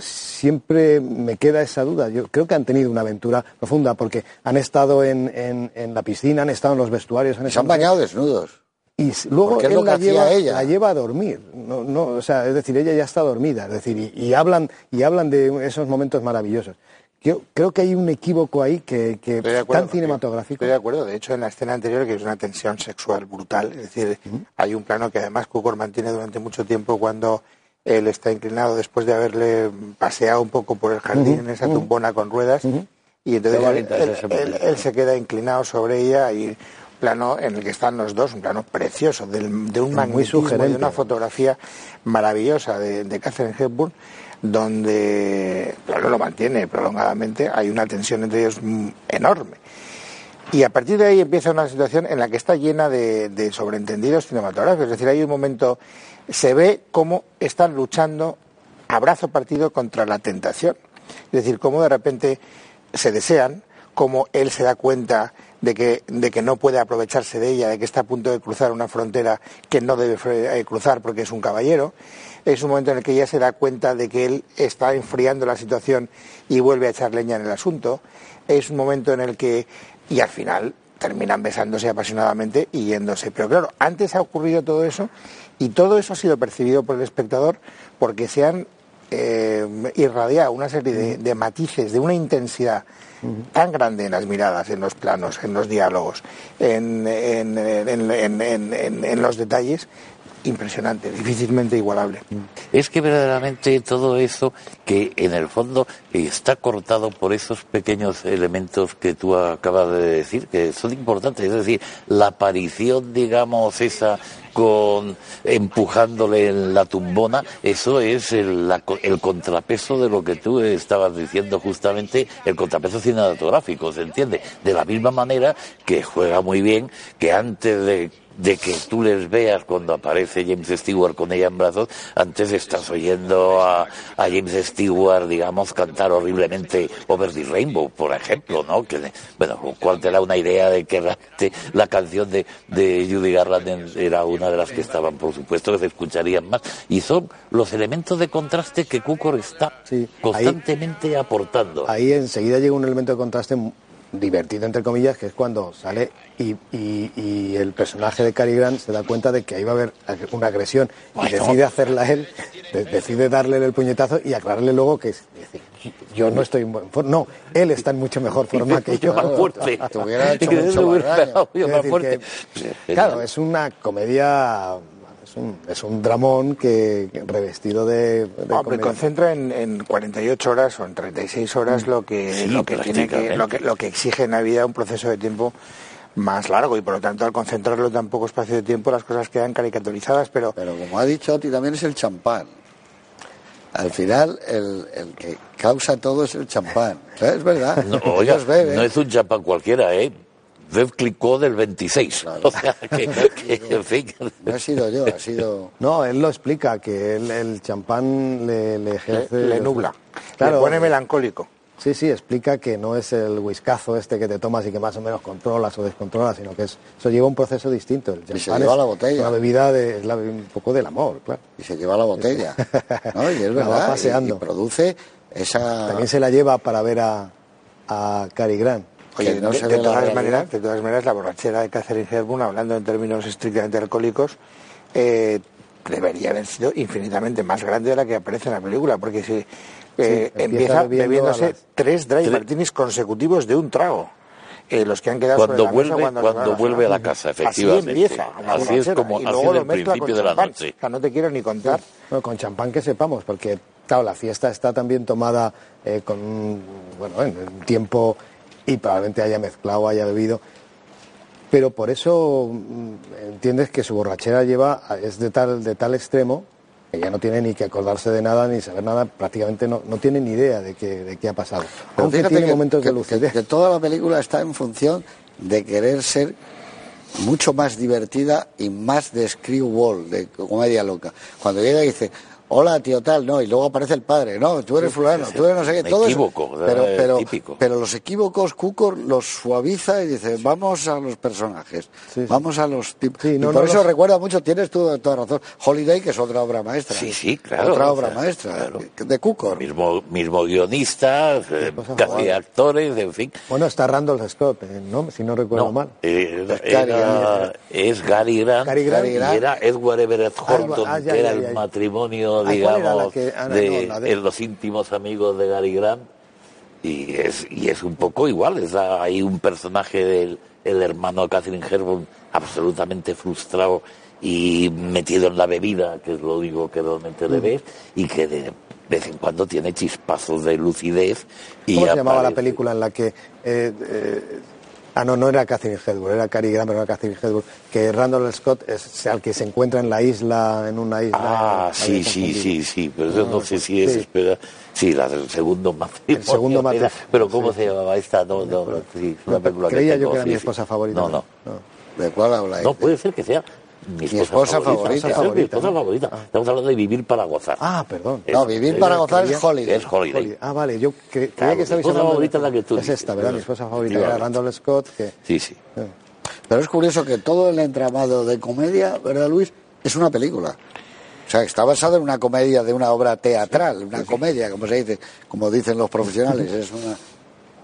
siempre me queda esa duda. Yo creo que han tenido una aventura profunda porque han estado en, en- en la piscina, han estado en los vestuarios, han Se han bañado desnudos. y luego él la lleva, ella. la lleva a dormir. No, no, o sea, es decir, ella ya está dormida. Es decir, y, y hablan y hablan de esos momentos maravillosos. Yo creo que hay un equívoco ahí que, acuerdo tan cinematográfico. Estoy de acuerdo. De hecho, en la escena anterior, que es una tensión sexual brutal, es decir, hay un plano que además Cukor mantiene durante mucho tiempo cuando él está inclinado después de haberle paseado un poco por el jardín en esa tumbona con ruedas. Y entonces él, se queda inclinado sobre ella y plano en el que están los dos, un plano precioso, de un magnetismo, de una fotografía maravillosa de, de Catherine Hepburn, donde, claro, lo mantiene prolongadamente, hay una tensión entre ellos enorme. Y a partir de ahí empieza una situación en la que está llena de, de sobreentendidos cinematográficos. Es decir, hay un momento, se ve cómo están luchando a brazo partido contra la tentación. Es decir, cómo de repente se desean, cómo él se da cuenta de que, de que no puede aprovecharse de ella, de que está a punto de cruzar una frontera que no debe eh, cruzar porque es un caballero. Es un momento en el que ella se da cuenta de que él está enfriando la situación y vuelve a echar leña en el asunto. Es un momento en el que, y al final, terminan besándose apasionadamente y yéndose. Pero claro, antes ha ocurrido todo eso y todo eso ha sido percibido por el espectador porque se han eh, irradiado una serie de matices, de una intensidad tan grande en las miradas, en los planos, en los diálogos, en, en, los detalles, impresionante, difícilmente igualable. Es que verdaderamente todo eso que en el fondo está cortado por esos pequeños elementos que tú acabas de decir, que son importantes, es decir, la aparición, digamos, esa con empujándole en la tumbona, eso es el, el, contrapeso de lo que tú estabas diciendo justamente, el contrapeso cinematográfico, ¿se entiende? De la misma manera que juega muy bien que antes de de que tú les veas cuando aparece James Stewart con ella en brazos, antes estás oyendo a, a James Stewart, digamos, cantar horriblemente Over the Rainbow, por ejemplo, ¿no? Que, bueno, cual te da una idea de que la, canción de, de Judy Garland era una de las que estaban, por supuesto, que se escucharían más. Y son los elementos de contraste que Cukor está constantemente aportando. Ahí enseguida llega un elemento de contraste divertido, entre comillas, que es cuando sale y, y, el personaje de Cary Grant se da cuenta de que ahí va a haber una agresión y decide hacerla él, decide darle el puñetazo y aclararle luego que es, yo no estoy en buen forma. No, él está en mucho mejor forma que yo. claro, es una comedia es un dramón que revestido de... de concentra en, en, 48 horas o en 36 horas lo que, lo, que tiene que, lo, que, lo que exige en la vida un proceso de tiempo más largo y por lo tanto al concentrarlo en tan poco espacio de tiempo las cosas quedan caricaturizadas, pero... Pero como ha dicho Oti, también es el champán. Al final, el, el que causa todo es el champán. Es verdad. No, no es un champán cualquiera, ¿eh? Web clicó del 26. O sea, que, en fin. No ha sido yo, ha sido... No, él lo explica, que el champán le, le ejerce... Le, nubla, claro, le pone melancólico. Sí, sí, explica que no es el whiskazo este que te tomas y que más o menos controlas o descontrolas, sino que es, eso lleva un proceso distinto. El y se lleva la botella. Una bebida de, es un poco del amor, claro. Y se lleva la botella. ¿no? Y es verdad. paseando. Y, produce esa... También se la lleva para ver a, a Cary Grant. Oye, de, todas maneras, de todas maneras, la borrachera de Catherine Hepburn, hablando en términos estrictamente alcohólicos, eh, debería haber sido infinitamente más grande de la que aparece en la película, porque se eh, empieza, bebiéndose tres dry martinis consecutivos de un trago. Eh, los que han quedado cuando vuelve, cuando, vuelve a la casa, efectivamente. Así empieza. Así es como y luego lo mezcla con de la noche. O sea, no te quiero ni contar. con champán que sepamos, porque claro, la fiesta está también tomada eh, con bueno, en un tiempo y probablemente haya mezclado, haya bebido. Pero por eso mm, entiendes que su borrachera lleva es de tal, de tal extremo que ya no tiene ni que acordarse de nada ni saber nada, prácticamente no, no tiene ni idea de qué, de qué ha pasado. Aunque tiene momentos de lucidez. Que, toda la película está en función de querer ser mucho más divertida y más de screwball, de comedia loca. Cuando llega y dice, hola tío tal, no, y luego aparece el padre, no, tú eres fulano, tú eres no sé qué, todo equívoco, pero, pero, pero los equívocos Cukor los suaviza y dice, vamos a los personajes, vamos a los tipos. y por eso recuerda mucho, tienes tú toda razón, Holiday, que es otra obra maestra. Sí, sí, claro. Otra obra maestra, de Cukor. Mismo, mismo guionista, eh, casi actores, en fin. Bueno, está Randall Scott, eh, ¿no? Si no recuerdo mal. Eh, es Gary Grant, Gary Grant, y era Edward Everett Horton, ah, que era el matrimonio digamos, ah, de, los íntimos amigos de Gary Grant. Y es, y es un poco igual, es ahí un personaje del el hermano Catherine Hepburn absolutamente frustrado y metido en la bebida, que es lo único que realmente le mm. ves, y que de vez en cuando tiene chispazos de lucidez. Y ¿Cómo se llamaba la película en la que eh, eh, Ah, no, no era Catherine Hepburn, era Cary Grant, pero no era Catherine Hepburn. Que Randall Scott es al que se encuentra en la isla, en una isla. Ah, sí, sí, sí, sí, pero yo no sé si es, sí. espera, sí, la del segundo matrimonio. El segundo era- matrimonio, Pero ¿cómo se llamaba esta? No, no, sí, una película Creía tengo, yo que era sí, mi sí. esposa favorita. No, no, ¿De cuál habláis? no, puede ser que sea mi esposa, esposa favorita. Puede ser mi Favorita, esposa favorita. Estamos hablando de vivir para gozar. Ah, perdón. No, vivir para gozar es Holiday. Es Holiday. Holiday. Ah, vale, yo cre- creía Claro, que estabais hablando de- favorita es la que tú Es esta, ¿verdad? pero- Mi esposa favorita era. Randall Scott, que... Sí, sí. Pero es curioso que todo el entramado de comedia, ¿verdad, Luis? Es una película. O sea, está basado en una comedia de una obra teatral, una comedia, como se dice, como dicen los profesionales. Es una.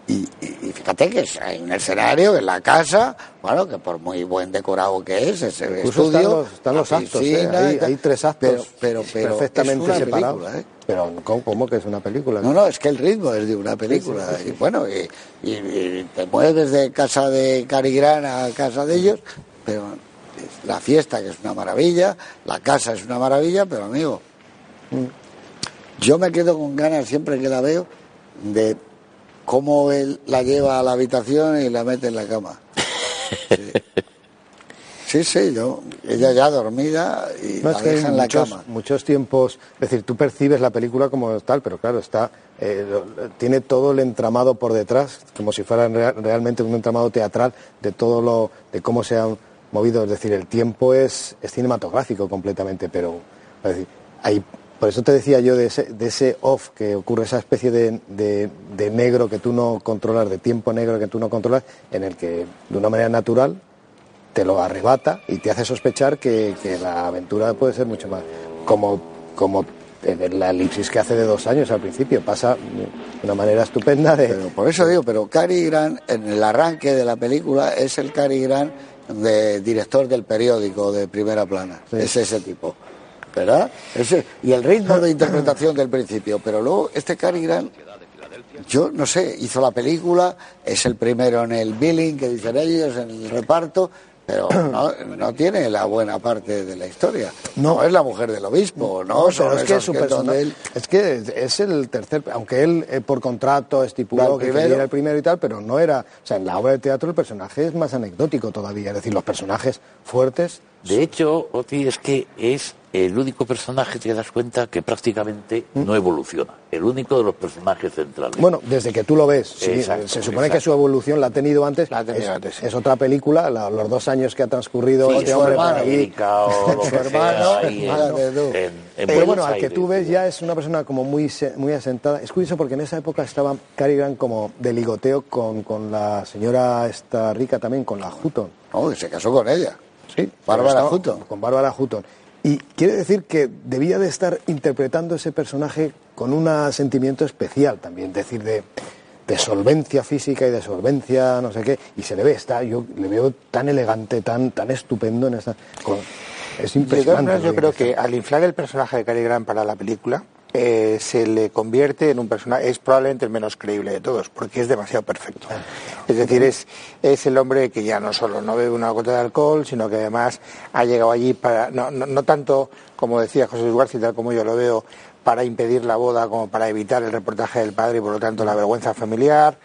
Y, y- y fíjate que es- hay un escenario en la casa, bueno, que por muy buen decorado que es, es el Incluso estudio, están los, están actos, ¿eh? hay, tres actos pero, pero, pero perfectamente separados. ¿eh? Pero ¿cómo, cómo que es una película? No, no, es que el ritmo es de una película. Y bueno, y, te mueves de casa de Cary Grant a casa de ellos, pero la fiesta, que es una maravilla, la casa es una maravilla, pero amigo, yo me quedo con ganas siempre que la veo de cómo él la lleva a la habitación y la mete en la cama. Sí, sí, sí, yo, ella ya dormida y No, la es que deja en la muchos, cama. muchos tiempos, es decir, tú percibes la película como tal, pero claro, está eh, lo- tiene todo el entramado por detrás, como si fuera rea- realmente un entramado teatral de todo lo, de cómo se han movido, es decir, el tiempo es, es cinematográfico completamente, pero es decir, hay, por eso te decía yo de ese, de ese off que ocurre, esa especie de, de- de negro que tú no controlas, de tiempo negro que tú no controlas, en el que de una manera natural te lo arrebata y te hace sospechar que, que la aventura puede ser mucho más. Como, como en la elipsis que hace de dos años al principio, pasa de una manera estupenda de. Pero por eso digo, pero Cary Grant en el arranque de la película es el Cary Grant de director del periódico de primera plana. Es ese tipo. ¿Verdad? Ese, y el ritmo de interpretación del principio. Pero luego este Cary Grant, yo no sé, hizo la película, es el primero en el billing que dicen ellos, en el reparto, pero no, no tiene la buena parte de la historia. No, es la mujer del obispo, no, pero es que su que persona- él- es que es- el tercer, aunque él eh, por contrato estipuló que ir el primero y tal, pero no era, o sea, en la obra de teatro el personaje es más anecdótico todavía, es decir, los personajes fuertes De hecho, Oti, es que es el único personaje, te das cuenta, que prácticamente no evoluciona. El único de los personajes centrales. Bueno, desde que tú lo ves, sí, Exacto, se supone exacto. que su evolución la ha tenido antes. La ha tenido es, antes, sí. es otra película, la- los dos años que ha transcurrido Sí, este su hermano, ahí. América o lo Su que hermano, sea, ahí en- fíjate tú. en- en Pero bueno, al que tú ves ya es una persona como muy, se- muy asentada. Es curioso porque en esa época estaba Cary Grant como de ligoteo con, con la señora esta rica también, con la Hutton. No, que se casó con ella. Sí, Bárbara Hutton. Con Bárbara Hutton. Y quiere decir que debía de estar interpretando ese personaje con un sentimiento especial también, es decir, de, de solvencia física y de solvencia no sé qué. Y se le ve, está, yo le veo tan elegante, tan, tan estupendo en esta. con- es impresionante. yo creo está. que al inflar el personaje de Cary Grant para la película, eh, se le convierte en un personaje, es probablemente el menos creíble de todos, porque es demasiado perfecto. Es decir, es, es el hombre que ya no solo no bebe una gota de alcohol, sino que además ha llegado allí para, no, no, no tanto, como decía José Luis García, tal como yo lo veo, para impedir la boda, como para evitar el reportaje del padre y por lo tanto la vergüenza familiar,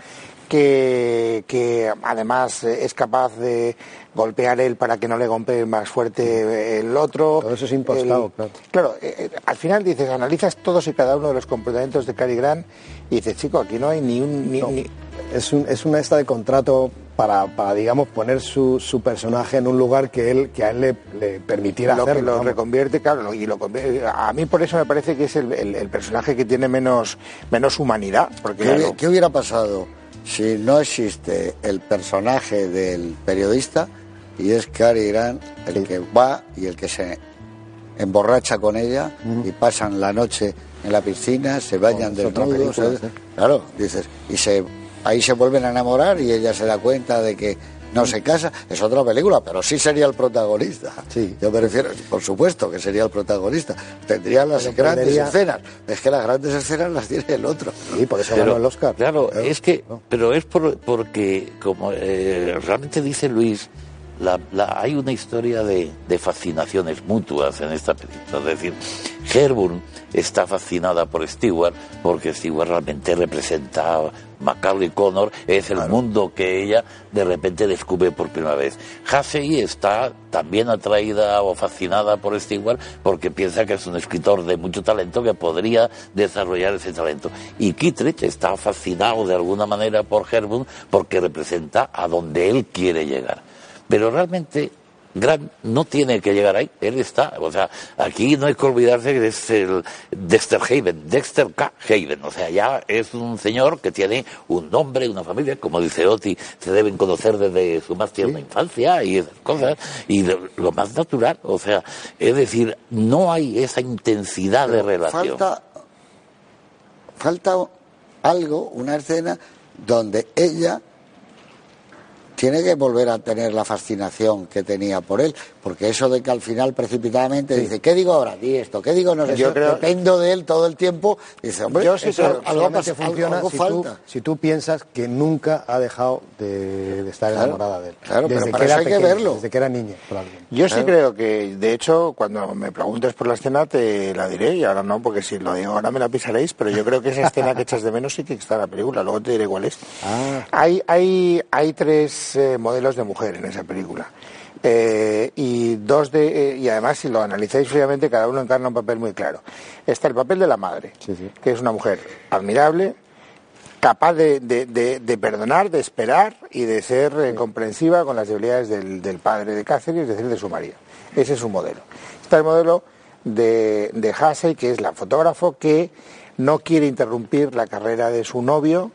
que, que además eh, es capaz de golpear él para que no le golpee más fuerte el otro. Todo eso es impostado, El- claro. Claro, eh, eh, al final dices, analizas todos y cada uno de los comportamientos de Cary Grant y dices, chico, aquí no hay ni un... Ni, ni- Es, un- es una esta de contrato para, para digamos, poner su, su personaje en un lugar que, él, que a él le, le permitiera lo que hacerlo. lo reconvierte, claro, y lo convierte- a mí por eso me parece que es el, el- el personaje que tiene menos, menos humanidad, porque ¿Qué, hubi- claro, qué hubiera pasado si no existe el personaje del periodista y es Cary Grant el que va y el que se emborracha con ella y pasan la noche en la piscina, se bañan desnudos, claro, dices, y se ahí se vuelven a enamorar y ella se da cuenta de que no se casa, es otra película, pero sí sería el protagonista. Sí. Yo me refiero, por supuesto que sería el protagonista. Tendría las Pero grandes perdería- escenas. Es que las grandes escenas las tiene el otro. Sí, por eso Pero, ganó el Oscar. Claro, ¿Eh? es que, pero es por, porque, como eh, realmente dice Luis, la- la- hay una historia de, de fascinaciones mutuas en esta película. Es decir, Herburn está fascinada por Stewart porque Stewart realmente representa a Macaulay Connor, es el mundo que ella de repente descubre por primera vez. Hassey está también atraída o fascinada por Stewart porque piensa que es un escritor de mucho talento que podría desarrollar ese talento. Y Kittredge está fascinado de alguna manera por Herburn porque representa a donde él quiere llegar. Pero realmente Grant no tiene que llegar ahí, él está. O sea, aquí no hay que olvidarse que es el Dexter Haven, Dexter K. Haven. O sea, ya es un señor que tiene un nombre, una familia, como dice Oti, se deben conocer desde su más tierna infancia y esas cosas, y de- lo más natural. O sea, es decir, no hay esa intensidad de relación. Falta, falta algo, una escena donde ella tiene que volver a tener la fascinación que tenía por él, porque eso de que al final precipitadamente dice, ¿qué digo ahora? Di esto, ¿qué digo? No sé, Yo creo- dependo de él todo el tiempo. Dice, hombre, Yo sí eso algo, pasa- funciona algo si, tú, falta. si tú piensas que nunca ha dejado de, de estar Claro, enamorada de él. claro, pero desde para que eso era hay que verlo. Desde que era niña, probablemente. Yo sí creo que, de hecho, cuando me preguntes por la escena te la diré y ahora no, porque si lo digo ahora me la pisaréis, pero yo creo que esa escena que echas de menos sí que está en la película, luego te diré cuál es. Ah. Hay, hay, hay tres eh, modelos de mujer en esa película. Eh, y dos de, eh, y además si lo analizáis fríamente cada uno encarna un papel muy claro. Está el papel de la madre, Sí, sí. que es una mujer admirable, capaz de, de- de- de perdonar, de esperar y de ser eh, comprensiva con las debilidades del, del padre de Catherine, es decir, de su marido. Ese es su modelo. Está el modelo de, de que es la fotógrafo que no quiere interrumpir la carrera de su novio,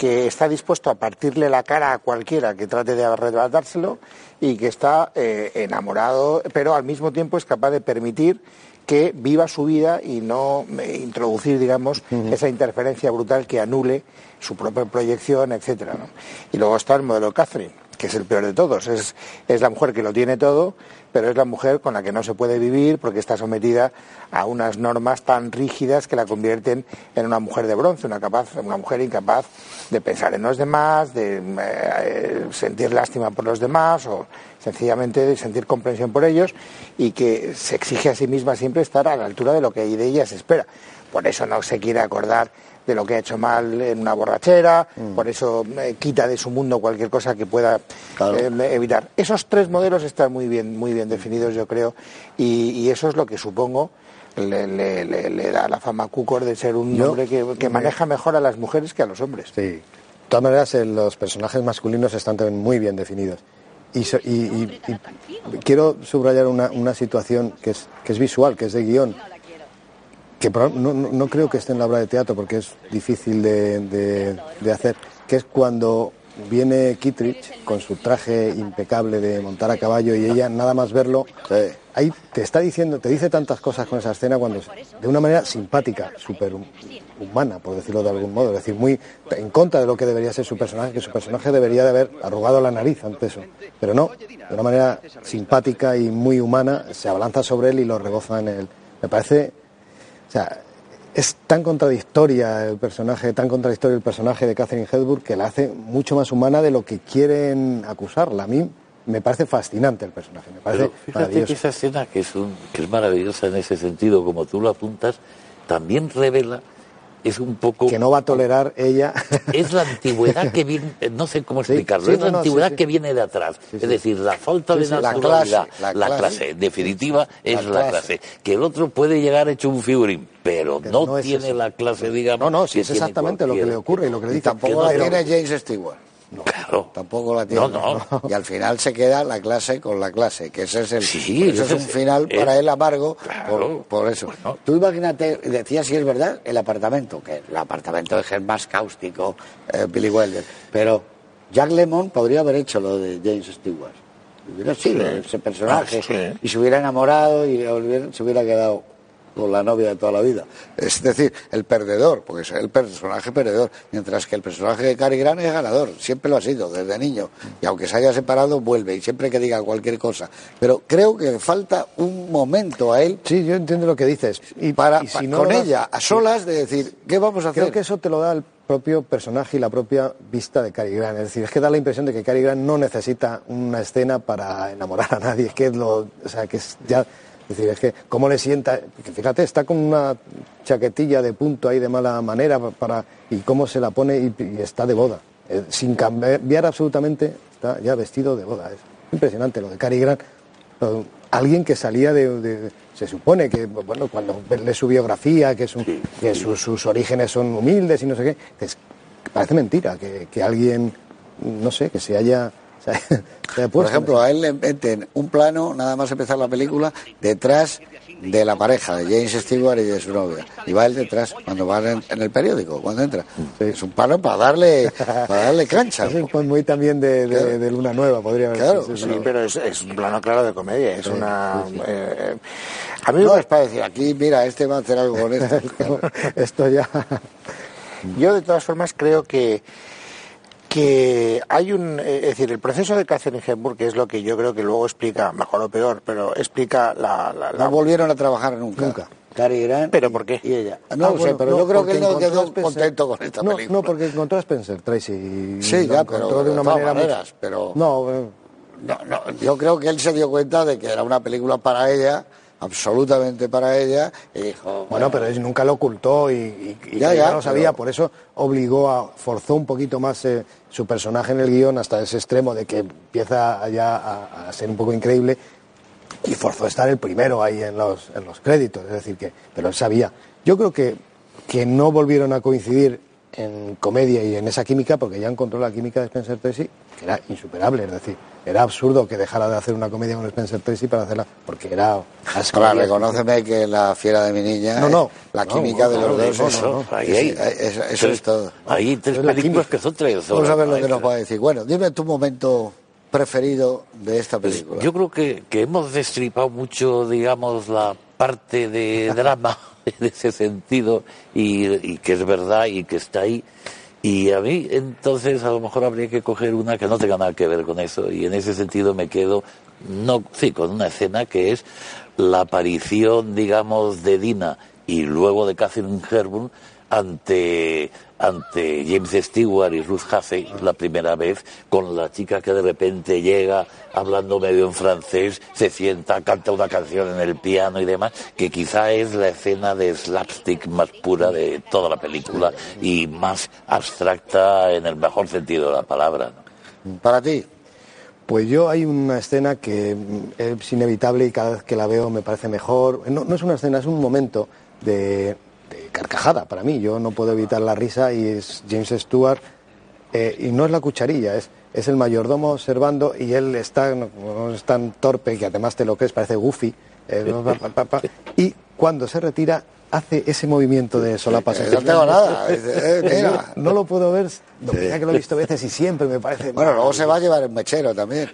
que está dispuesto a partirle la cara a cualquiera que trate de arrebatárselo y que está eh, enamorado, pero al mismo tiempo es capaz de permitir que viva su vida y no eh, introducir, digamos, esa interferencia brutal que anule su propia proyección, etcétera. ¿no? Y luego está el modelo Catherine, que es el peor de todos. Es, es la mujer que lo tiene todo, pero es la mujer con la que no se puede vivir porque está sometida a unas normas tan rígidas que la convierten en una mujer de bronce, una, capaz, una mujer incapaz de pensar en los demás, de eh, sentir lástima por los demás o sencillamente de sentir comprensión por ellos y que se exige a sí misma siempre estar a la altura de lo que de ella se espera. Por eso no se quiere acordar de lo que ha hecho mal en una borrachera, por eso eh, quita de su mundo cualquier cosa que pueda Claro. eh, evitar. Esos tres modelos están muy bien, muy bien definidos, yo creo, y, y eso es lo que supongo le, le- le- le da la fama a Cukor de ser un Yo hombre que, que maneja mejor a las mujeres que a los hombres. Sí. De todas maneras, eh, los personajes masculinos están también muy bien definidos. Y, so- y- y- y quiero subrayar una, una situación que es, que es visual, que es de guion, que no, no- creo que esté en la obra de teatro porque es difícil de, de- hacer, que es cuando viene Kittredge con su traje impecable de montar a caballo y ella nada más verlo, ahí te está diciendo, te dice tantas cosas con esa escena cuando de una manera simpática, súper hum- humana, por decirlo de algún modo, es decir, muy en contra de lo que debería ser su personaje, que su personaje debería de haber arrugado la nariz ante eso, pero no, de una manera simpática y muy humana, se abalanza sobre él y lo reboza en él. Me parece o sea, es tan contradictoria el personaje, tan contradictorio el personaje de Catherine Hepburn que la hace mucho más humana de lo que quieren acusarla. A mí me parece fascinante el personaje, me parece Pero fíjate que esa escena, que es, un, que es maravillosa en ese sentido, como tú lo apuntas, también revela, es un poco... Que no va a tolerar ella. Es la antigüedad que viene, no sé cómo explicarlo, sí, es la no, antigüedad sí, que viene de atrás. Es decir, la falta de la naturalidad, clase, la la clase. clase, en definitiva, es La la clase. clase. Que el otro puede llegar hecho un figurín, pero, Pero no, tiene eso. la clase, digamos. No, no, sí, que es exactamente lo que le ocurre y lo que le dice. tampoco la tiene James Stewart. Claro. Tampoco la tiene. No, no. Y al final se queda la clase con la clase, que ese es el. Sí, eso es ese un final para él amargo por, claro. por eso. Bueno. Tú imagínate, decías si es verdad, el apartamento, que el apartamento es el más cáustico, eh, Billy Wilder. Pero Jack Lemmon podría haber hecho lo de James Stewart. Hubiera sido ese personaje. Ah, sí. Y se hubiera enamorado y se hubiera quedado con la novia de toda la vida. Es decir, el perdedor, porque es el personaje perdedor, mientras que el personaje de Cary Grant es ganador, siempre lo ha sido, desde niño. Y aunque se haya separado, vuelve, y siempre que diga cualquier cosa. Pero creo que falta un momento a él. Sí, yo entiendo lo que dices. Y para, con ella, a solas, de decir, ¿qué vamos a hacer? Creo que eso te lo da el propio personaje y la propia vista de Cary Grant. Es decir, es que da la impresión de que Cary Grant no necesita una escena para enamorar a nadie. Es que es lo, o sea, que es ya es decir, es que cómo le sienta, fíjate, está con una chaquetilla de punto ahí de mala manera para y cómo se la pone y, está de boda, eh, sin cambiar absolutamente, está ya vestido de boda. Es impresionante lo de Cary Grant. Alguien que salía de, se supone que, bueno, cuando lee su biografía, que, que sus orígenes son humildes y no sé qué, parece mentira que, que alguien, no sé, que se haya Por ejemplo, a él le meten un plano, nada más empezar la película, detrás de la pareja, de James Stewart y de su novia. Y va él detrás, cuando va en, el periódico, cuando entra. Es un plano para darle, para darle cancha. Es muy también de, Luna Nueva, podría Claro, sí, pero es, un plano claro de comedia. Es una. Eh, a mí no es para decir, aquí, mira, este va a hacer algo con esto. esto ya. Yo, de todas formas, creo que que hay un, eh, es decir, el proceso de Catherine Hepburn, que es lo que yo creo que luego explica, mejor o peor, pero explica la... la, No volvieron a trabajar nunca. Nunca. Cary Grant ¿Pero por qué? y ella. No ah, sé, pero yo creo que él no quedó contento con esta no, película. No, porque encontró a Spencer Tracy. Sí, ya, pero de una manera maneras, pero... No, eh. no, no, yo creo que él se dio cuenta de que era una película para ella absolutamente para ella. bueno, pero él nunca lo ocultó y, ya, ya, lo sabía, por eso obligó a, forzó un poquito más eh, su personaje en el guion hasta ese extremo de que empieza ya a, ser un poco increíble y forzó a estar el primero ahí en los, en los créditos, es decir, que, pero él sabía. Yo creo que, que no volvieron a coincidir en comedia y en esa química, porque ya encontró la química de Spencer Tracy, que era insuperable, es decir, era absurdo que dejara de hacer una comedia con Spencer Tracy para hacerla, porque era... Ahora, reconóceme que la fiera de mi niña, no, no, la química de los dos, eso, ahí, eso, es todo. Hay tres películas que son tres Vamos a ver lo que nos va a decir. Bueno, dime tu momento preferido de esta pues película. yo creo que, que hemos destripado mucho, digamos, la parte de drama en ese sentido y, que es verdad y que está ahí. Y a mí entonces a lo mejor habría que coger una que no tenga nada que ver con eso. Y en ese sentido me quedo, no, sí, con una escena que es la aparición, digamos, de Dina y luego de Catherine Hepburn ante, ante James Stewart y Ruth Hussey la primera vez, con la chica que de repente llega hablando medio en francés, se sienta, canta una canción en el piano y demás, que quizá es la escena de slapstick más pura de toda la película y más abstracta en el mejor sentido de la palabra. Para ti. Pues yo hay una escena que es inevitable y cada vez que la veo me parece mejor. No, no es una escena, es un momento de, carcajada para mí. Yo no puedo evitar la risa y es James Stewart. Eh, y no es la cucharilla, es, es el mayordomo observando y él está, no, es tan torpe que además te lo crees, parece goofy. Eh, y cuando se retira hace ese movimiento de solapa. no tengo nada. No, lo puedo ver, que lo he visto veces y siempre me parece... Bueno, luego se va a llevar el mechero también.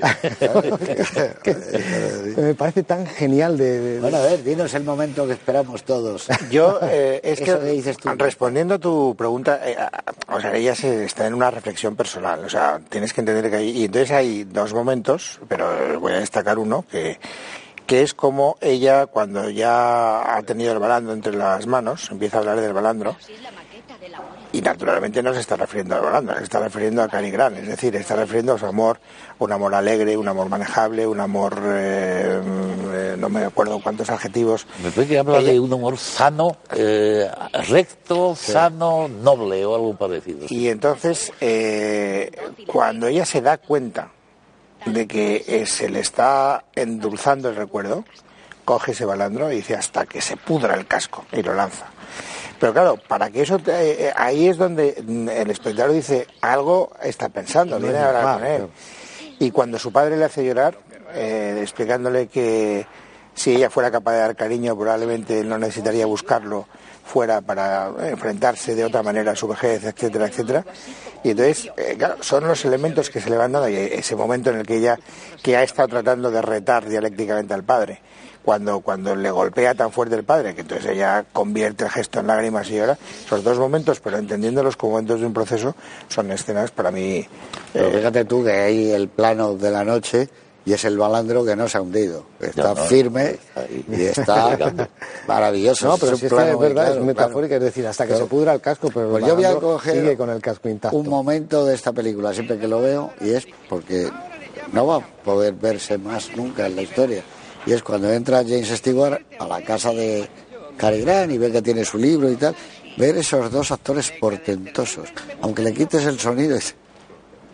me parece tan genial de, Bueno, a ver, dinos el momento que esperamos todos. Yo, eh, es que, dices respondiendo a tu pregunta, eh, o sea, ella se, está en una reflexión personal, o sea, tienes que entender que hay... Y entonces hay dos momentos, pero voy a destacar uno, que que es como ella, cuando ya ha tenido el balandro entre las manos, empieza a hablar del balandro, y naturalmente no se está refiriendo al balandro, se está refiriendo a Cary Grant, es decir, está refiriendo a su amor, un amor alegre, un amor manejable, un amor, eh, eh, no me acuerdo cuántos adjetivos. Me parece que habla de un amor sano, eh, recto, sano, noble o algo parecido. Y entonces, cuando ella se da cuenta de que eh, se le está endulzando el recuerdo, coge ese balandro y dice hasta que se pudra el casco y lo lanza. Pero claro, para que eso, eh, ahí es donde el espectador dice, algo está pensando, viene a hablar con él. Y cuando su padre le hace llorar, eh, explicándole que, si ella fuera capaz de dar cariño, probablemente no necesitaría buscarlo fuera para enfrentarse de otra manera a su vejez, etcétera, etcétera. Y entonces, eh, claro, son los elementos que se le van dando y ese momento en el que ella que ha estado tratando de retar dialécticamente al padre. Cuando, cuando le golpea tan fuerte el padre, que entonces ella convierte el gesto en lágrimas y llora, esos dos momentos, pero entendiéndolos como momentos de un proceso, son escenas para mí. Pero fíjate tú que hay el plano de la noche y es el balandro que no se ha hundido. Está firme y está maravilloso. No, pero si es, que es verdad, es metafórica, es decir, hasta que se pudra el casco, pero pues yo voy a coger sigue con el casco intacto. Un momento de esta película, siempre que lo veo, y es porque no va a poder verse más nunca en la historia. Y es cuando entra James Stewart a la casa de Cary Grant y ve que tiene su libro y tal, ver esos dos actores portentosos, aunque le quites el sonido,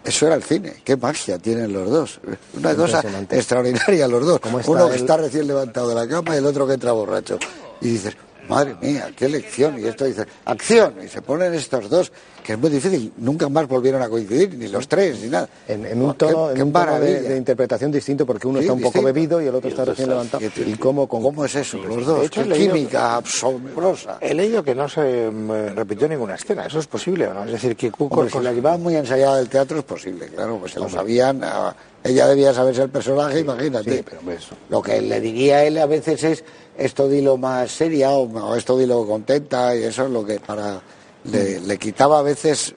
eso era el cine. Qué magia tienen los dos. Una cosa extraordinaria los dos. Uno que está recién levantado de la cama y el otro que entra borracho. Y dices, madre mía, qué lección. Y esto dice, acción. Y se ponen estos dos, que es muy difícil. Nunca más volvieron a coincidir, ni los tres, ni nada. En, un tono, de, interpretación distinto, porque uno está un poco bebido y el otro está recién levantado. ¿Y cómo, cómo es eso? Los dos. Qué química asombrosa. He leído que no se mm, repitió ninguna escena. ¿Eso es posible o no? Es decir, que Cuco... si la llevaba muy ensayada del teatro es posible, claro, pues se lo sabían... ella debía saberse el personaje, imagínate. pero eso. Lo que le diría a él a veces es esto dilo más seria o, esto dilo contenta y eso es lo que para le, quitaba a veces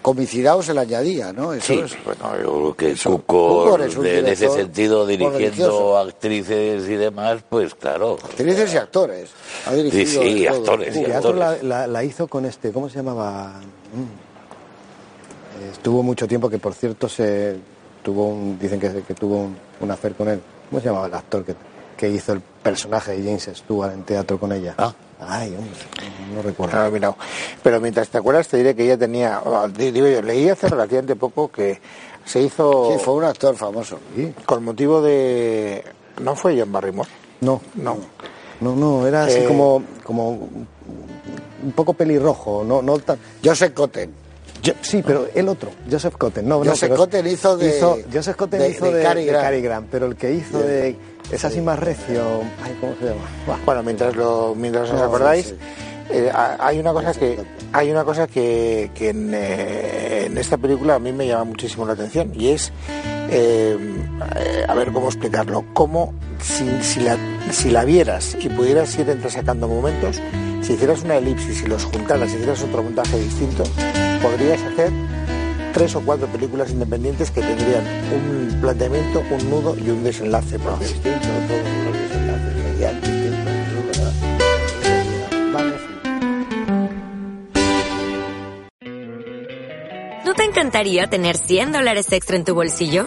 comicidad o se le añadía, ¿no? Eso sí, bueno, yo creo que Cuco, en ese sentido, dirigiendo actrices y demás, pues claro. Actrices y actores. Ha sí, sí, actores. Y actores. La, la, hizo con este, ¿cómo se llamaba? Mm. Estuvo mucho tiempo que, por cierto, se tuvo un, dicen que, que tuvo un, un afer con él. ¿Cómo se llamaba el actor que, que hizo el personaje de James Stewart en teatro con ella. Ah. Ay, hombre, no recuerdo. Pero mientras te acuerdas, te diré que ella tenía. Ah, digo yo, leí hace relativamente poco que se hizo. Sí, fue un actor famoso. Con motivo de. ¿No fue John Barrymore? No. No. No, no, era así eh, como, como un poco pelirrojo, no, no tan... Joseph Cotten. Sí, pero el otro, Joseph Cotten. No, Joseph Cotten hizo de... Joseph Cotten hizo de, Cary Grant, pero el que hizo de es así más recio. ¿Cómo se llama? Bueno, mientras, lo, mientras os acordáis, eh, hay una cosa que hay una cosa que, eh, en, esta película a mí me llama muchísimo la atención y es eh, a ver cómo explicarlo cómo si, la, si la vieras y pudieras ir entresacando momentos si hicieras una elipsis y los juntaras y hicieras otro montaje distinto podrías hacer tres o cuatro películas independientes que tendrían un planteamiento, un nudo y un desenlace ¿No te encantaría tener 100 dólares extra en tu bolsillo?